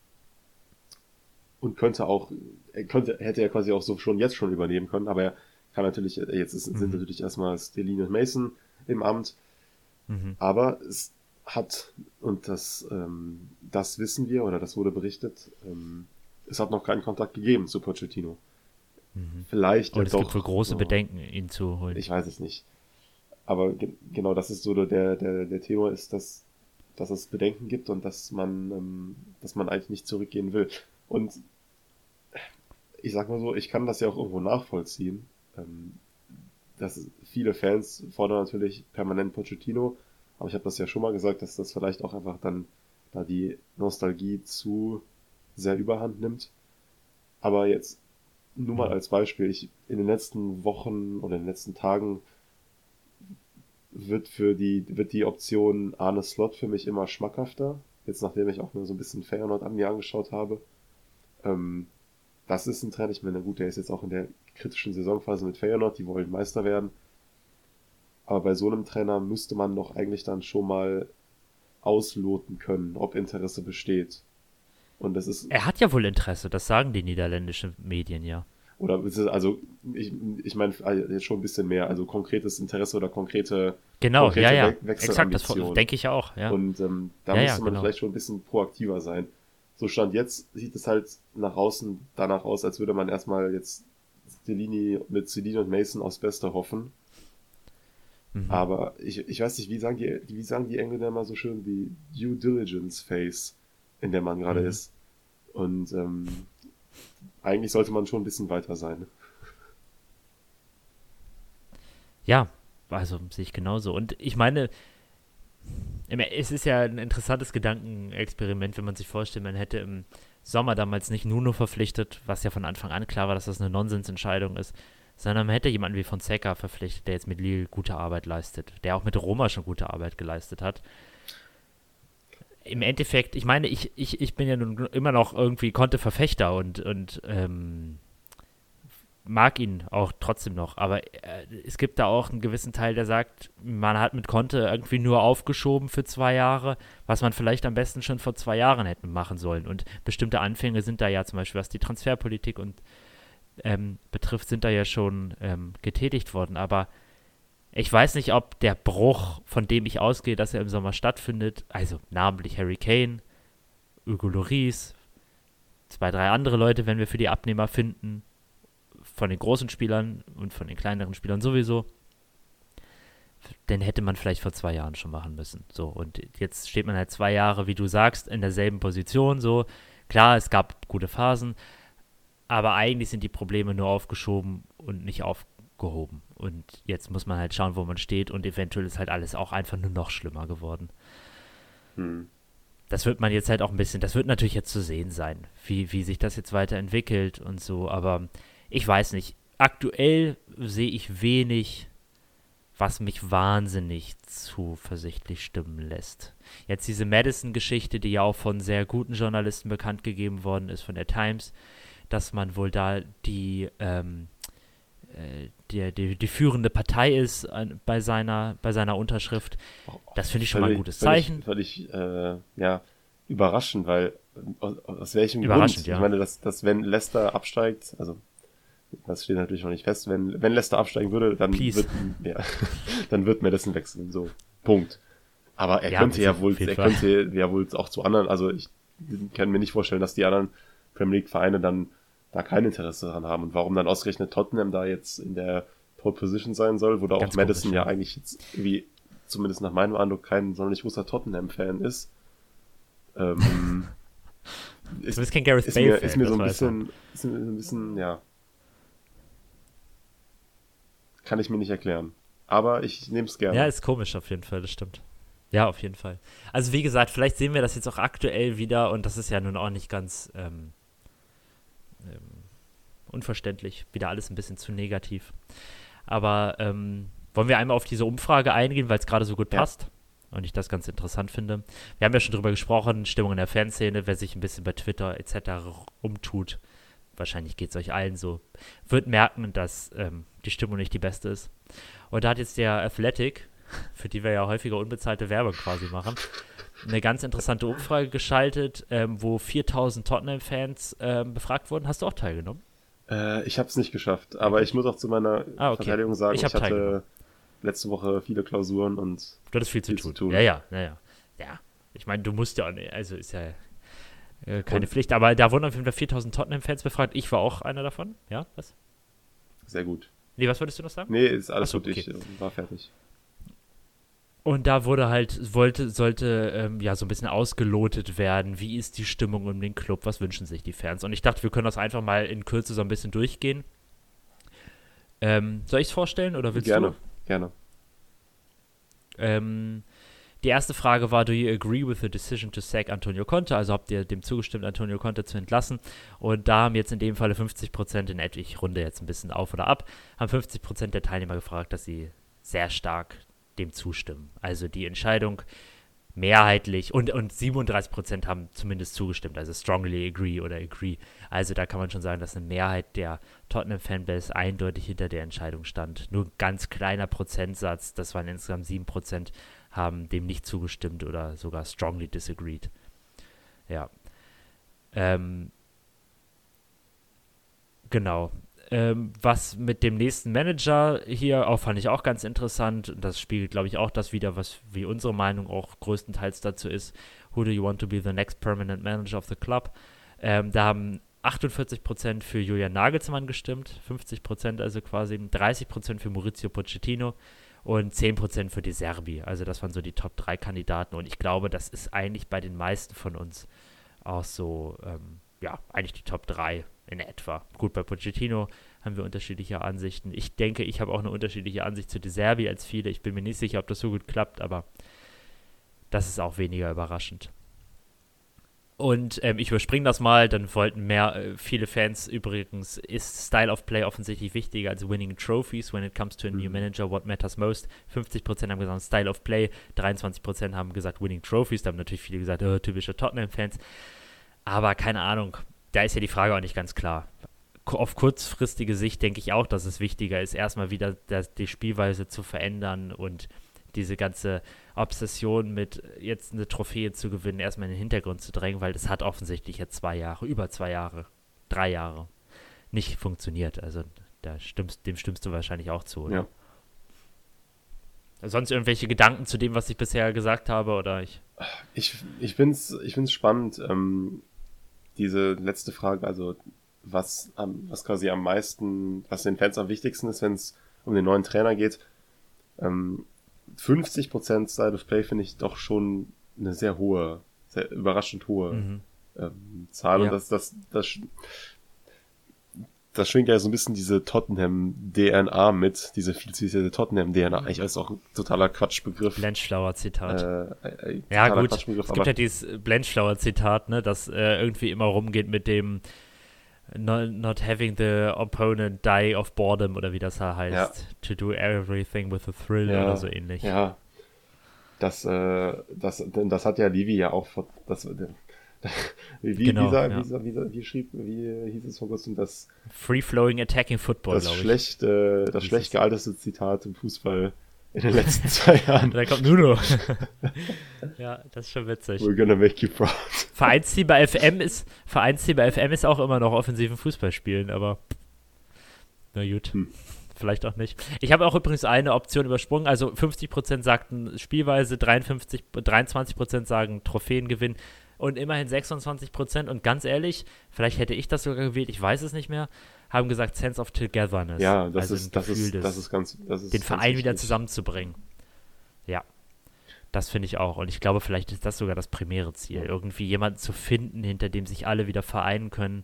und könnte auch, er könnte, hätte er quasi auch so schon jetzt schon übernehmen können, aber er kann natürlich, jetzt ist, mhm. sind natürlich erstmal Stelline und Mason im Amt, mhm. aber es hat, und das, ähm, das wissen wir, oder das wurde berichtet, ähm, es hat noch keinen Kontakt gegeben zu Pochettino. Mhm. Vielleicht. Und es doch, gibt wohl große so, Bedenken, ihn zu holen. Ich weiß es nicht. Aber ge genau, das ist so der, der, der Thema ist, dass, dass es Bedenken gibt und dass man, ähm, dass man eigentlich nicht zurückgehen will. Und ich sag mal so, ich kann das ja auch irgendwo nachvollziehen. Ähm, dass viele Fans fordern natürlich permanent Pochettino, aber ich habe das ja schon mal gesagt, dass das vielleicht auch einfach dann da die Nostalgie zu sehr überhand nimmt. Aber jetzt nur mal als Beispiel, ich in den letzten Wochen oder in den letzten Tagen wird für die, wird die Option Arne Slot für mich immer schmackhafter. Jetzt nachdem ich auch nur so ein bisschen Feyenoord an mir angeschaut habe. Ähm, das ist ein Trainer, ich meine, gut, der ist jetzt auch in der kritischen Saisonphase mit Feyenoord, die wollen Meister werden. Aber bei so einem Trainer müsste man doch eigentlich dann schon mal ausloten können, ob Interesse besteht. Und das ist. Er hat ja wohl Interesse, das sagen die niederländischen Medien ja. Oder also ich, ich meine jetzt schon ein bisschen mehr, also konkretes Interesse oder konkrete Genau, konkrete ja, ja. We Exakt, das denke ich auch, ja. Und ähm, da ja, müsste ja, man genau. vielleicht schon ein bisschen proaktiver sein. So stand jetzt sieht es halt nach außen danach aus, als würde man erstmal jetzt Stellini mit Celine und Mason aufs Beste hoffen. Mhm. Aber ich, ich weiß nicht, wie sagen die, wie sagen die Engländer immer so schön wie Due Diligence Phase, in der man gerade mhm. ist. Und ähm, eigentlich sollte man schon ein bisschen weiter sein. Ja, also sehe ich genauso. Und ich meine, es ist ja ein interessantes Gedankenexperiment, wenn man sich vorstellt, man hätte im Sommer damals nicht Nuno verpflichtet, was ja von Anfang an klar war, dass das eine Nonsensentscheidung ist, sondern man hätte jemanden wie Fonseca verpflichtet, der jetzt mit Lille gute Arbeit leistet, der auch mit Roma schon gute Arbeit geleistet hat. Im Endeffekt, ich meine, ich, ich, ich bin ja nun immer noch irgendwie Konte-Verfechter und, und ähm, mag ihn auch trotzdem noch, aber äh, es gibt da auch einen gewissen Teil, der sagt, man hat mit Conte irgendwie nur aufgeschoben für zwei Jahre, was man vielleicht am besten schon vor zwei Jahren hätte machen sollen. Und bestimmte Anfänge sind da ja zum Beispiel, was die Transferpolitik und ähm, betrifft, sind da ja schon ähm, getätigt worden. Aber ich weiß nicht, ob der Bruch, von dem ich ausgehe, dass er im Sommer stattfindet, also namentlich Harry Kane, Hugo Loris, zwei, drei andere Leute, wenn wir für die Abnehmer finden, von den großen Spielern und von den kleineren Spielern sowieso, den hätte man vielleicht vor zwei Jahren schon machen müssen. So, und jetzt steht man halt zwei Jahre, wie du sagst, in derselben Position. So, klar, es gab gute Phasen, aber eigentlich sind die Probleme nur aufgeschoben und nicht aufgehoben. Und jetzt muss man halt schauen, wo man steht und eventuell ist halt alles auch einfach nur noch schlimmer geworden. Hm. Das wird man jetzt halt auch ein bisschen, das wird natürlich jetzt zu sehen sein, wie, wie sich das jetzt weiterentwickelt und so, aber ich weiß nicht. Aktuell sehe ich wenig, was mich wahnsinnig zuversichtlich stimmen lässt. Jetzt diese Madison-Geschichte, die ja auch von sehr guten Journalisten bekannt gegeben worden ist, von der Times, dass man wohl da die, ähm, äh, die, die, die, führende Partei ist äh, bei, seiner, bei seiner Unterschrift. Das finde ich schon mal ein gutes Zeichen. Völlig, völlig äh, ja, überraschend, weil aus, aus welchem Grund? Ja. Ich meine, dass, dass wenn Leicester absteigt, also das steht natürlich noch nicht fest. Wenn, wenn Leicester absteigen würde, dann wird, ja, dann wird Madison wechseln. So. Punkt. Aber er ja, könnte ja wohl, er könnte ja wohl auch zu anderen, also ich kann mir nicht vorstellen, dass die anderen Premier League Vereine dann da kein Interesse daran haben. Und warum dann ausgerechnet Tottenham da jetzt in der Pole Position sein soll, wo da auch Madison ja eigentlich jetzt irgendwie, zumindest nach meinem Eindruck, kein sonderlich großer Tottenham-Fan ist. Ähm, ist, du bist kein Gareth ist Bale mir, ist mir so ein bisschen, ist mir so ein bisschen, ja, kann ich mir nicht erklären. Aber ich nehme es gerne. Ja, ist komisch auf jeden Fall, das stimmt. Ja, auf jeden Fall. Also wie gesagt, vielleicht sehen wir das jetzt auch aktuell wieder und das ist ja nun auch nicht ganz ähm, ähm, unverständlich. Wieder alles ein bisschen zu negativ. Aber ähm, wollen wir einmal auf diese Umfrage eingehen, weil es gerade so gut ja. passt und ich das ganz interessant finde. Wir haben ja schon drüber gesprochen, Stimmung in der Fanszene, wer sich ein bisschen bei Twitter etc. umtut, wahrscheinlich geht es euch allen so, wird merken, dass ähm, die Stimmung nicht die beste ist. Und da hat jetzt der Athletic, für die wir ja häufiger unbezahlte Werbung quasi machen, eine ganz interessante Umfrage geschaltet, ähm, wo 4000 Tottenham-Fans ähm, befragt wurden. Hast du auch teilgenommen? Äh, ich habe es nicht geschafft, aber ich muss auch zu meiner ah, okay. Verteidigung sagen, ich, ich hatte letzte Woche viele Klausuren und du hattest viel, viel zu, tun. zu, tun. Ja, ja, ja, ja. Ja, ich meine, du musst ja auch nicht, also ist ja äh, keine und? Pflicht, aber da wurden auf jeden Fall 4000 Tottenham-Fans befragt. Ich war auch einer davon. Ja, was? Sehr gut. Nee, was wolltest du noch sagen? Nee, ist alles so, gut, okay. ich äh, war fertig. Und da wurde halt, wollte, sollte ähm, ja so ein bisschen ausgelotet werden, wie ist die Stimmung um den Club, was wünschen sich die Fans. Und ich dachte, wir können das einfach mal in Kürze so ein bisschen durchgehen. Ähm, soll ich es vorstellen oder willst gerne, du? Gerne, gerne. Ähm, die erste Frage war, do you agree with the decision to sack Antonio Conte? Also habt ihr dem zugestimmt, Antonio Conte zu entlassen? Und da haben jetzt in dem Falle 50 Prozent, in etwa, ich runde jetzt ein bisschen auf oder ab, haben 50 Prozent der Teilnehmer gefragt, dass sie sehr stark dem zustimmen. Also die Entscheidung mehrheitlich und, und 37% haben zumindest zugestimmt, also strongly agree oder agree. Also da kann man schon sagen, dass eine Mehrheit der Tottenham-Fanbase eindeutig hinter der Entscheidung stand. Nur ein ganz kleiner Prozentsatz, das waren insgesamt 7% haben dem nicht zugestimmt oder sogar strongly disagreed. Ja. Ähm, genau. Ähm, was mit dem nächsten Manager hier auch fand ich auch ganz interessant. Das spiegelt, glaube ich, auch das wieder, was wie unsere Meinung auch größtenteils dazu ist. Who do you want to be the next permanent manager of the club? Ähm, da haben 48% für Julian Nagelsmann gestimmt, 50% also quasi, 30% für Maurizio Pochettino und 10% für die Serbi. Also das waren so die Top 3 Kandidaten und ich glaube, das ist eigentlich bei den meisten von uns auch so, ähm, ja, eigentlich die Top 3 in etwa. Gut, bei Pochettino haben wir unterschiedliche Ansichten. Ich denke, ich habe auch eine unterschiedliche Ansicht zu De Serbi als viele. Ich bin mir nicht sicher, ob das so gut klappt, aber das ist auch weniger überraschend. Und ähm, ich überspringe das mal, dann wollten mehr, äh, viele Fans übrigens, ist Style of Play offensichtlich wichtiger als winning trophies when it comes to a new mhm. manager, what matters most. 50% haben gesagt Style of Play, 23% haben gesagt winning trophies, da haben natürlich viele gesagt, oh, typische Tottenham-Fans. Aber keine Ahnung, da ist ja die Frage auch nicht ganz klar. Auf kurzfristige Sicht denke ich auch, dass es wichtiger ist, erstmal wieder das, die Spielweise zu verändern und diese ganze Obsession mit jetzt eine Trophäe zu gewinnen, erstmal in den Hintergrund zu drängen, weil das hat offensichtlich jetzt zwei Jahre, über zwei Jahre, drei Jahre nicht funktioniert. Also da stimmst, dem stimmst du wahrscheinlich auch zu, oder? Ja. Sonst irgendwelche Gedanken zu dem, was ich bisher gesagt habe, oder ich? Ich, ich finde es ich find's spannend. Ähm, diese letzte Frage, also was, am, was quasi am meisten, was den Fans am wichtigsten ist, wenn es um den neuen Trainer geht. Ähm, 50% Style of Play finde ich doch schon eine sehr hohe, sehr überraschend hohe mhm. ähm, Zahl. Ja. Und das, das, das, das schwingt ja so ein bisschen diese Tottenham-DNA mit, diese viel zitierte Tottenham-DNA. Eigentlich ist auch ein totaler Quatschbegriff. Blenchflower-Zitat. Äh, äh, ja, gut. Es gibt ja dieses Blenchflower-Zitat, ne, das äh, irgendwie immer rumgeht mit dem not, not, having the opponent die of boredom oder wie das da heißt. Ja. To do everything with a thrill ja. oder so ähnlich. Ja. Das, äh, das, das hat ja Livi ja auch, das, wie, genau, dieser, ja. dieser, dieser, wie schrieb, wie hieß es vor kurzem, das Free-Flowing Attacking Football, das schlecht, äh, das schlecht gealterte Zitat im Fußball in den letzten zwei Jahren. da kommt Nuno. ja, das ist schon witzig. We're gonna make you proud. Vereinsziel bei FM ist, Vereinsziel bei FM ist auch immer noch offensiven Fußball spielen, aber na gut. Hm. Vielleicht auch nicht. Ich habe auch übrigens eine Option übersprungen. Also 50% sagten Spielweise, 53, 23% sagen Trophäengewinn und immerhin 26 Prozent. Und ganz ehrlich, vielleicht hätte ich das sogar gewählt, ich weiß es nicht mehr, haben gesagt Sense of Togetherness. Ja, das also ist, das ist, das ist ganz, das ist den Verein wieder zusammenzubringen. Ja. Das finde ich auch. Und ich glaube, vielleicht ist das sogar das primäre Ziel. Irgendwie jemanden zu finden, hinter dem sich alle wieder vereinen können.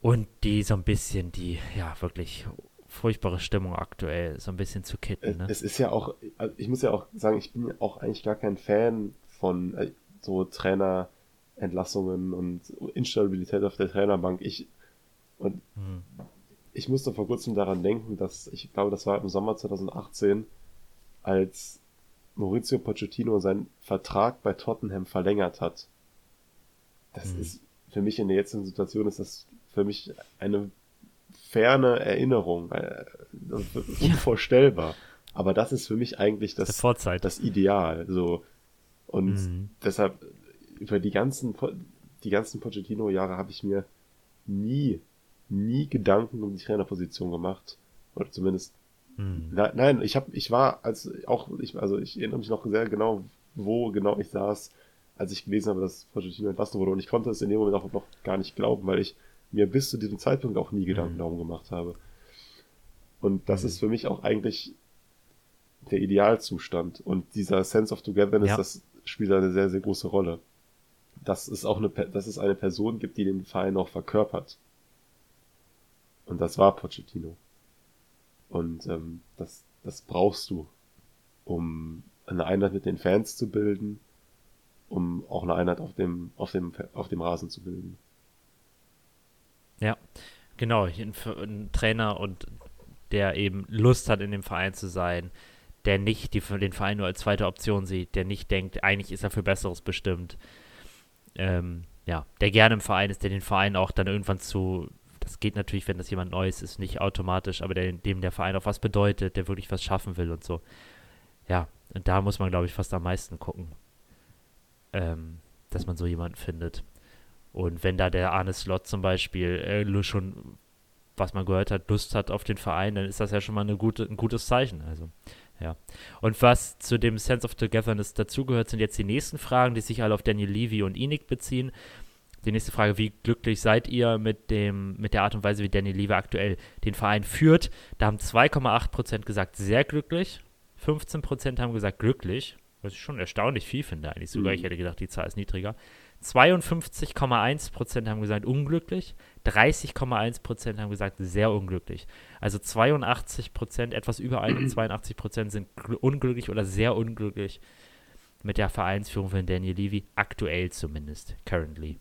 Und die so ein bisschen, die, ja, wirklich furchtbare Stimmung aktuell so ein bisschen zu kitten. Ne? Es ist ja auch, also ich muss ja auch sagen, ich bin auch eigentlich gar kein Fan von, äh, so Trainerentlassungen und Instabilität auf der Trainerbank. Ich, und hm. ich musste vor kurzem daran denken, dass, ich glaube, das war im Sommer 2018, als Maurizio Pochettino seinen Vertrag bei Tottenham verlängert hat. Das hm. ist für mich in der jetzigen Situation ist das für mich eine ferne Erinnerung, äh, unvorstellbar. Aber das ist für mich eigentlich das, das Ideal. So, und mhm. deshalb, über die ganzen, die ganzen Pochettino-Jahre habe ich mir nie, nie Gedanken um die Trainerposition gemacht. Oder zumindest, mhm. na, nein, ich habe, ich war, als auch, ich, also ich erinnere mich noch sehr genau, wo genau ich saß, als ich gelesen habe, dass Pochettino entlassen wurde. Und ich konnte es in dem Moment auch noch gar nicht glauben, weil ich mir bis zu diesem Zeitpunkt auch nie Gedanken mhm. darum gemacht habe. Und das mhm. ist für mich auch eigentlich der Idealzustand. Und dieser Sense of Togetherness, ja. das spielt eine sehr, sehr große Rolle. Dass es auch eine, dass es eine Person gibt, die den Verein auch verkörpert. Und das war Pochettino. Und ähm, das, das brauchst du, um eine Einheit mit den Fans zu bilden, um auch eine Einheit auf dem, auf dem, auf dem Rasen zu bilden. Ja, genau. Ein, ein Trainer und der eben Lust hat, in dem Verein zu sein, der nicht die, den Verein nur als zweite Option sieht, der nicht denkt, eigentlich ist er für Besseres bestimmt. Ähm, ja, der gerne im Verein ist, der den Verein auch dann irgendwann zu, das geht natürlich, wenn das jemand Neues ist, nicht automatisch, aber der, dem der Verein auch was bedeutet, der wirklich was schaffen will und so. Ja, und da muss man, glaube ich, fast am meisten gucken, ähm, dass man so jemanden findet. Und wenn da der Arne Slot zum Beispiel äh, schon, was man gehört hat, Lust hat auf den Verein, dann ist das ja schon mal gute, ein gutes Zeichen. Also, ja. Und was zu dem Sense of Togetherness dazugehört, sind jetzt die nächsten Fragen, die sich alle auf Daniel Levy und Inik beziehen. Die nächste Frage, wie glücklich seid ihr mit, dem, mit der Art und Weise, wie Daniel Levy aktuell den Verein führt? Da haben 2,8% gesagt, sehr glücklich. 15% haben gesagt, glücklich. Was ich schon erstaunlich viel finde eigentlich sogar. Mhm. Ich hätte gedacht, die Zahl ist niedriger. 52,1% haben gesagt unglücklich, 30,1% haben gesagt sehr unglücklich. Also 82%, etwas über 82% sind unglücklich oder sehr unglücklich mit der Vereinsführung von Daniel Levy, aktuell zumindest, currently.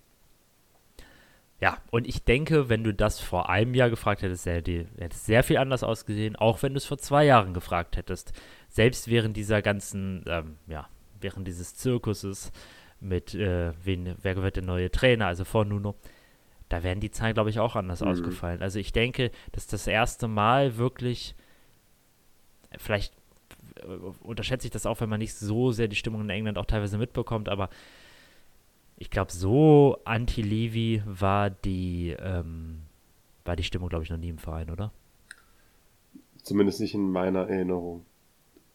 Ja, und ich denke, wenn du das vor einem Jahr gefragt hättest, hätte es sehr viel anders ausgesehen, auch wenn du es vor zwei Jahren gefragt hättest. Selbst während dieser ganzen, ähm, ja, während dieses Zirkuses mit, äh, wen, wer wird der neue Trainer, also vor Nuno, da wären die Zahlen, glaube ich, auch anders mhm. ausgefallen. Also ich denke, dass das erste Mal wirklich, vielleicht äh, unterschätze ich das auch, wenn man nicht so sehr die Stimmung in England auch teilweise mitbekommt, aber ich glaube, so anti-Levi war die, ähm, war die Stimmung, glaube ich, noch nie im Verein, oder? Zumindest nicht in meiner Erinnerung.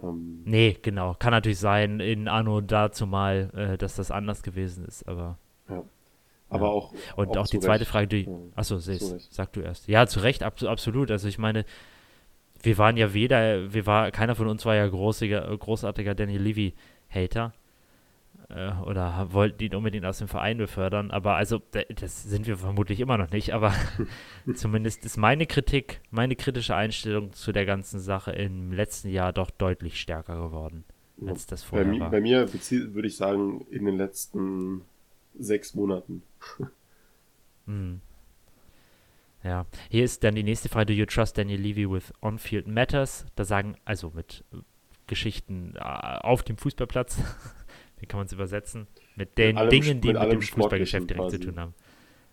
Ähm, nee, genau. Kann natürlich sein, in Anno dazu mal, äh, dass das anders gewesen ist, aber. Ja. Aber ja. auch. Und auch, auch die zweite Recht. Frage, die. Achso, sag du erst. Ja, zu Recht, ab, absolut. Also ich meine, wir waren ja weder, wir war, keiner von uns war ja großiger, großartiger Danny Levy-Hater äh, oder wollten ihn unbedingt aus dem Verein befördern. Aber also, das sind wir vermutlich immer noch nicht. Aber zumindest ist meine Kritik, meine kritische Einstellung zu der ganzen Sache im letzten Jahr doch deutlich stärker geworden, als das vorher bei, war. Bei mir würde ich sagen, in den letzten sechs Monaten. hm. Ja, hier ist dann die nächste Frage: Do you trust Daniel Levy with on-field matters? Da sagen, also mit Geschichten äh, auf dem Fußballplatz, wie kann man es übersetzen? Mit den mit Dingen, die mit, mit dem Fußballgeschäft direkt quasi. zu tun haben.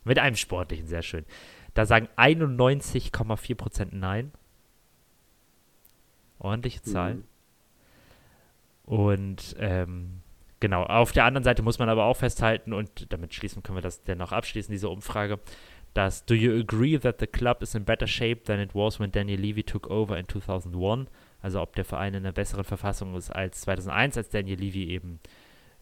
Mit einem sportlichen, sehr schön. Da sagen 91,4% Nein. Ordentliche Zahl. Mhm. Und ähm, genau, auf der anderen Seite muss man aber auch festhalten, und damit schließen können wir das dennoch abschließen, diese Umfrage, dass Do you agree that the club is in better shape than it was when Daniel Levy took over in 2001? Also ob der Verein in einer besseren Verfassung ist als 2001, als Daniel Levy eben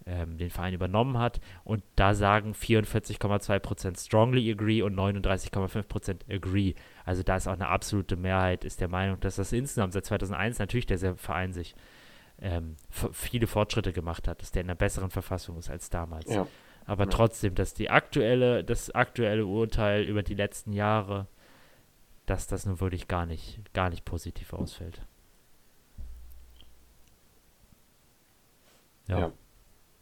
ähm, den Verein übernommen hat. Und da sagen 44,2% strongly agree und 39,5% agree. Also da ist auch eine absolute Mehrheit, ist der Meinung, dass das insgesamt seit 2001 natürlich der Verein sich ähm, viele Fortschritte gemacht hat, dass der in einer besseren Verfassung ist als damals. Ja. Aber ja. trotzdem, dass die aktuelle, das aktuelle Urteil über die letzten Jahre, dass das nun wirklich gar nicht, gar nicht positiv ausfällt. ja. ja.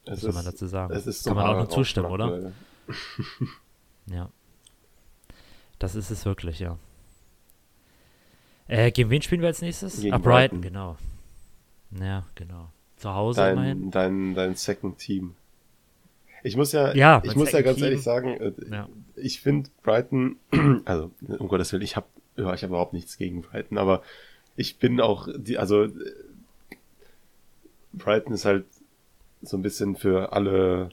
Was soll man dazu sagen? Kann man auch nur zustimmen, oder? ja. Das ist es wirklich, ja. Äh, gegen wen spielen wir als nächstes? Gegen ah, Brighton, Brighton, genau. Ja, genau. Zu Hause dein, immerhin. Dein, dein Second Team. Ich muss ja, ja ich muss ja ganz Team. ehrlich sagen, äh, ja. ich finde Brighton, also um Gottes Willen, ich habe ja, ich hab überhaupt nichts gegen Brighton, aber ich bin auch, die, also Brighton ist halt so ein bisschen für alle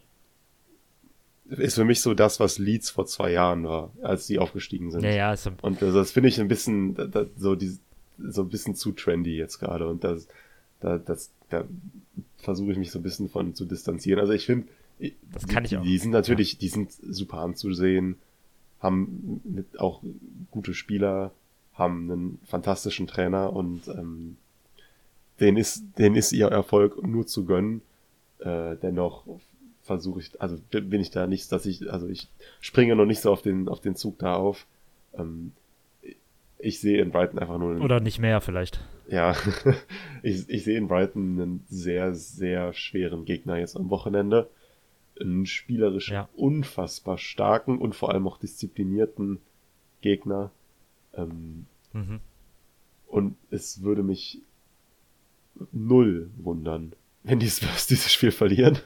ist für mich so das, was Leeds vor zwei Jahren war, als die aufgestiegen sind. Ja, ja, so und das, das finde ich ein bisschen das, so die, so ein bisschen zu trendy jetzt gerade und das da das da versuche ich mich so ein bisschen von zu distanzieren. Also ich finde das kann ich auch. Die sind natürlich, ja. die sind super anzusehen, haben mit auch gute Spieler, haben einen fantastischen Trainer und ähm, denen ist, denen ist ihr Erfolg nur zu gönnen. Äh, dennoch versuche ich, also bin ich da nicht, dass ich, also ich springe noch nicht so auf den, auf den Zug da auf. Ähm, ich sehe in Brighton einfach nur. Einen, Oder nicht mehr vielleicht. Ja, ich, ich sehe in Brighton einen sehr, sehr schweren Gegner jetzt am Wochenende. Einen spielerisch ja. unfassbar starken und vor allem auch disziplinierten Gegner. Ähm, mhm. Und es würde mich null wundern, wenn die Spurs dieses Spiel verlieren.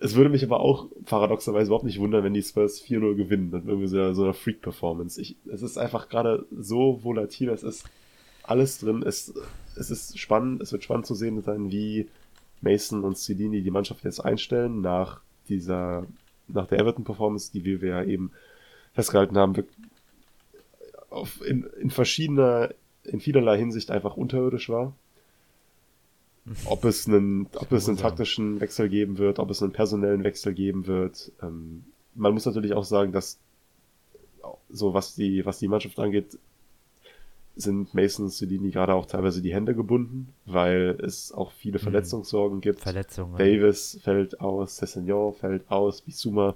es würde mich aber auch paradoxerweise überhaupt nicht wundern, wenn die Spurs 4-0 gewinnen mit irgendwie so, so einer Freak-Performance. Es ist einfach gerade so volatil, es ist alles drin. Es, es ist spannend, es wird spannend zu sehen sein, wie Mason und Celini die Mannschaft jetzt einstellen nach dieser, nach der Everton-Performance, die wir ja eben festgehalten haben, auf, in, in verschiedener, in vielerlei Hinsicht einfach unterirdisch war. Ob es einen, ob es einen taktischen Wechsel geben wird, ob es einen personellen Wechsel geben wird. Ähm, man muss natürlich auch sagen, dass so was die, was die Mannschaft angeht, sind Mason und Celini gerade auch teilweise die Hände gebunden, weil es auch viele hm. Verletzungssorgen gibt. Verletzungen. Davis fällt aus, Cessignon fällt aus, Bisuma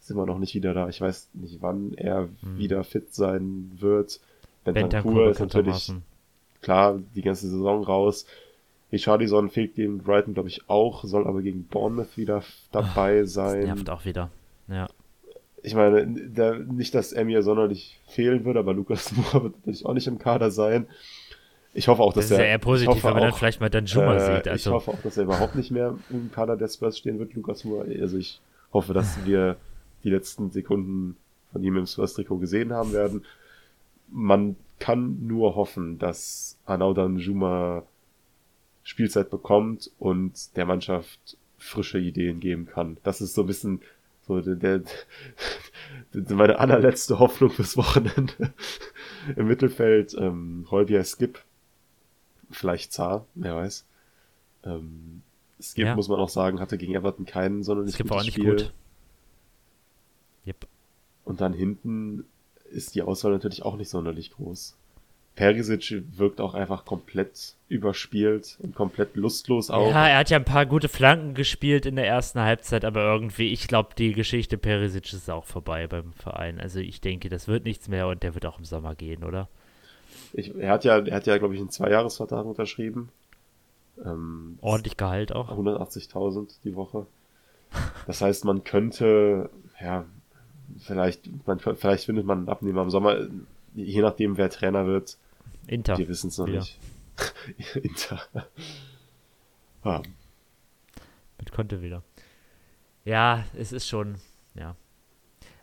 ist immer noch nicht wieder da. Ich weiß nicht, wann er hm. wieder fit sein wird. Bentancur ist natürlich klar die ganze Saison raus. Richardison fehlt gegen Brighton, glaube ich, auch, soll aber gegen Bournemouth wieder dabei sein. Das nervt auch wieder. Ja ich meine, der, nicht, dass er mir sonderlich fehlen würde, aber Lukas Moore wird natürlich auch nicht im Kader sein. Ich hoffe auch, dass das er. ist ja eher positiv, wenn man dann vielleicht mal dann Juma äh, sieht. Also. Ich hoffe auch, dass er überhaupt nicht mehr im Kader der Spurs stehen wird, Lukas Moore. Also ich hoffe, dass wir die letzten Sekunden von ihm im Spurs-Trikot gesehen haben werden. Man kann nur hoffen, dass Anaudan Juma Spielzeit bekommt und der Mannschaft frische Ideen geben kann. Das ist so ein bisschen so, der, der, der, meine allerletzte Hoffnung fürs Wochenende. Im Mittelfeld, ähm, Holbier Skip. Vielleicht Zar, wer weiß. Ähm, Skip, ja. muss man auch sagen, hatte gegen Everton keinen sonderlich Skip gutes nicht Spiel. Gut. Yep. Und dann hinten ist die Auswahl natürlich auch nicht sonderlich groß. Perisic wirkt auch einfach komplett überspielt und komplett lustlos auch. Ja, er hat ja ein paar gute Flanken gespielt in der ersten Halbzeit, aber irgendwie, ich glaube, die Geschichte Perisic ist auch vorbei beim Verein. Also ich denke, das wird nichts mehr und der wird auch im Sommer gehen, oder? Ich, er hat ja, er hat ja, glaube ich, einen Zweijahresvertrag unterschrieben. Ähm, Ordentlich Gehalt auch. 180.000 die Woche. Das heißt, man könnte, ja, vielleicht, man, vielleicht findet man einen Abnehmer im Sommer, je nachdem, wer Trainer wird, Inter. Die wissen es noch ja. nicht. Inter. ah. Mit Konte wieder. Ja, es ist schon, ja.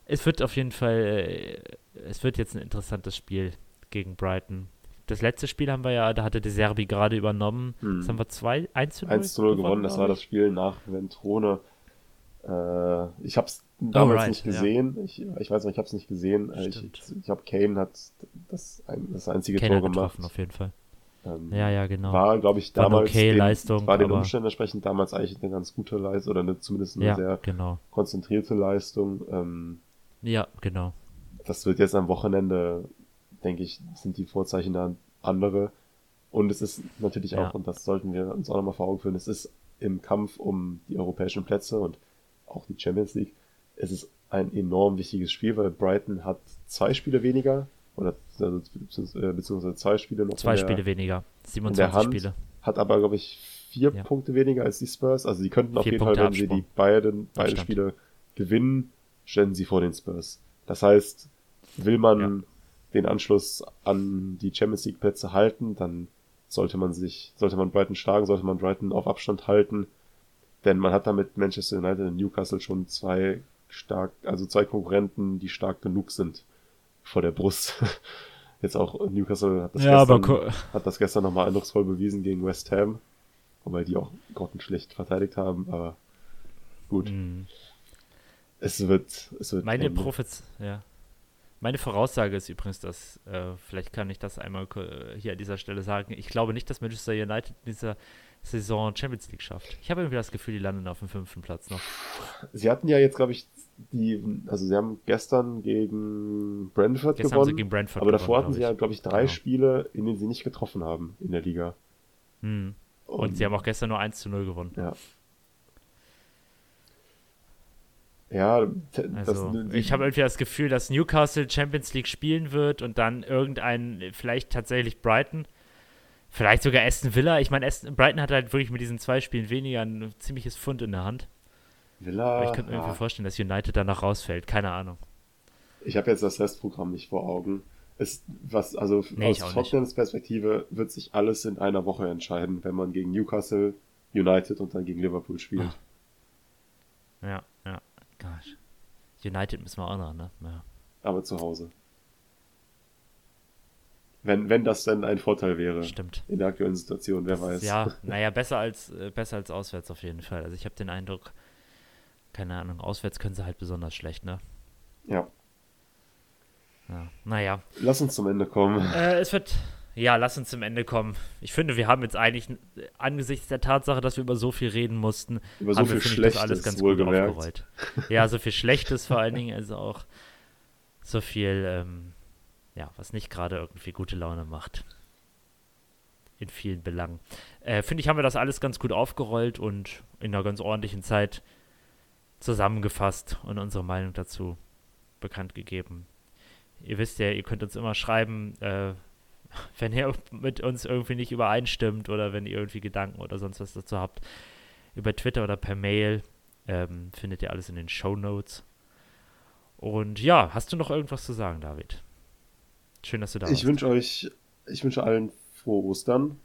Es wird auf jeden Fall, äh, es wird jetzt ein interessantes Spiel gegen Brighton. Das letzte Spiel haben wir ja, da hatte De Serbi gerade übernommen. Hm. Das haben wir 2, 1 zu 0, 1 zu 0 gewonnen, das war das Spiel nach Ventrone. Äh, ich habe es damals oh, right, nicht gesehen. Ja. Ich, ich weiß noch, ich habe es nicht gesehen. Äh, Stimmt. Ich, ich glaube, Kane hat das, ein, das einzige Kane Tor gemacht. auf jeden Fall. Ähm, ja, ja, genau. War, glaube ich, damals. War okay den, Leistung. War den Umständen entsprechend damals eigentlich eine ganz gute Leistung oder eine, zumindest eine ja, sehr genau. konzentrierte Leistung. Ähm, ja, genau. Das wird jetzt am Wochenende, denke ich, sind die Vorzeichen da andere. Und es ist natürlich auch, ja. und das sollten wir uns auch nochmal vor Augen führen, es ist im Kampf um die europäischen Plätze und auch die Champions League, es ist ein enorm wichtiges Spiel, weil Brighton hat zwei Spiele weniger oder also, äh, beziehungsweise zwei Spiele noch. Zwei der, Spiele weniger, 27 Hand, Spiele. Hat aber, glaube ich, vier ja. Punkte weniger als die Spurs. Also sie könnten auf jeden Punkte Fall, wenn Absprung. sie die beiden, beide Spiele gewinnen, stellen sie vor den Spurs. Das heißt, will man ja. den Anschluss an die Champions League Plätze halten, dann sollte man sich, sollte man Brighton schlagen, sollte man Brighton auf Abstand halten. Denn man hat damit Manchester United und Newcastle schon zwei stark, also zwei Konkurrenten, die stark genug sind vor der Brust. Jetzt auch Newcastle hat das, ja, gestern, hat das gestern nochmal eindrucksvoll bewiesen gegen West Ham, wobei die auch grottenschlecht verteidigt haben, aber gut. Mm. Es wird, es wird. Meine Profits, ja. Meine Voraussage ist übrigens, dass, äh, vielleicht kann ich das einmal hier an dieser Stelle sagen, ich glaube nicht, dass Manchester United in dieser Saison Champions League schafft. Ich habe irgendwie das Gefühl, die landen auf dem fünften Platz noch. Sie hatten ja jetzt, glaube ich, die, also sie haben gestern gegen Brentford gestern gewonnen. gegen Brentford aber davor hatten sie ja, glaube ich, drei genau. Spiele, in denen sie nicht getroffen haben in der Liga. Hm. Und, Und, sie haben auch gestern nur 1 zu 0 gewonnen. Ja. Ja, also, das, ich habe irgendwie das Gefühl, dass Newcastle Champions League spielen wird und dann irgendein, vielleicht tatsächlich Brighton Vielleicht sogar Aston Villa. Ich meine, Brighton hat halt wirklich mit diesen zwei Spielen weniger ein ziemliches Fund in der Hand. Villa. Aber ich könnte mir ja. irgendwie vorstellen, dass United danach rausfällt. Keine Ahnung. Ich habe jetzt das Restprogramm nicht vor Augen. es, was, also Nee, aus Tottenhams Perspektive wird sich alles in einer Woche entscheiden, wenn man gegen Newcastle, United und dann gegen Liverpool spielt. Ah. Ja, ja. Gosh. United müssen wir auch noch, ne? Ja. Aber zu Hause. Wenn, wenn das denn ein Vorteil wäre Stimmt. in der aktuellen Situation, wer weiß. Ja, naja, besser als, äh, besser als auswärts auf jeden Fall. Also ich habe den Eindruck, keine Ahnung, auswärts können sie halt besonders schlecht, ne? ja. Ja. Naja. Lass uns zum Ende kommen. Äh, es wird. Ja, lass uns zum Ende kommen. Ich finde, wir haben jetzt eigentlich äh, angesichts der Tatsache, dass wir über so viel reden mussten, Über so haben viel wir, finde ich, das Schlechtes, alles ganz gut wohlgemerkt. aufgerollt. Ja, so viel Schlechtes vor allen Dingen, also auch so viel, ähm, ja, was nicht gerade irgendwie gute Laune macht. In vielen Belangen. Äh, finde ich, haben wir das alles ganz gut aufgerollt und in einer ganz ordentlichen Zeit zusammengefasst und unsere Meinung dazu bekannt gegeben. Ihr wisst ja, ihr könnt uns immer schreiben, äh, wenn ihr mit uns irgendwie nicht übereinstimmt oder wenn ihr irgendwie Gedanken oder sonst was dazu habt, über Twitter oder per Mail. Ähm, findet ihr alles in den Show Notes. Und ja, hast du noch irgendwas zu sagen, David? Schön, dass du da Ich warst. wünsche euch, ich wünsche allen frohe Ostern,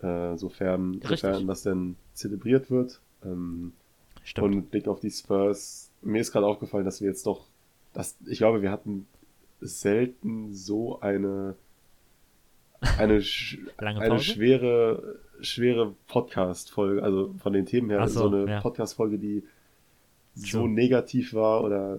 äh, sofern, Richtig. sofern das denn zelebriert wird. Ähm, Stimmt. und Blick auf die Spurs, mir ist gerade aufgefallen, dass wir jetzt doch, dass, ich glaube, wir hatten selten so eine, eine, sch- eine schwere, schwere Podcast-Folge, also von den Themen her, so, so, eine ja. Podcast-Folge, die so True. negativ war oder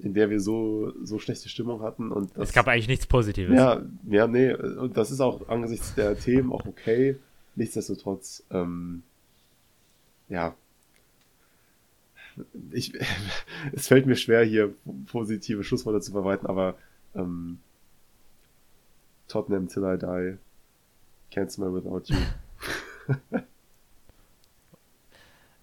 in der wir so, so schlechte Stimmung hatten und das es gab eigentlich nichts Positives. ja, ja, nee, und das ist auch angesichts der Themen auch okay. Nichtsdestotrotz, ähm, ja, ich, es fällt mir schwer, hier positive Schlussworte zu verwalten, aber ähm, Tottenham till I die, can't smell without you.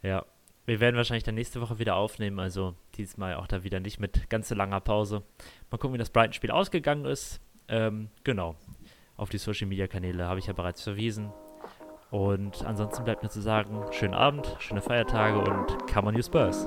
Ja. Wir werden wahrscheinlich dann nächste Woche wieder aufnehmen, also diesmal auch da wieder nicht mit ganz so langer Pause. Mal gucken, wie das Brighton-Spiel ausgegangen ist. Ähm, genau. Auf die Social-Media-Kanäle habe ich ja bereits verwiesen. Und ansonsten bleibt mir zu sagen, schönen Abend, schöne Feiertage und come on you Spurs.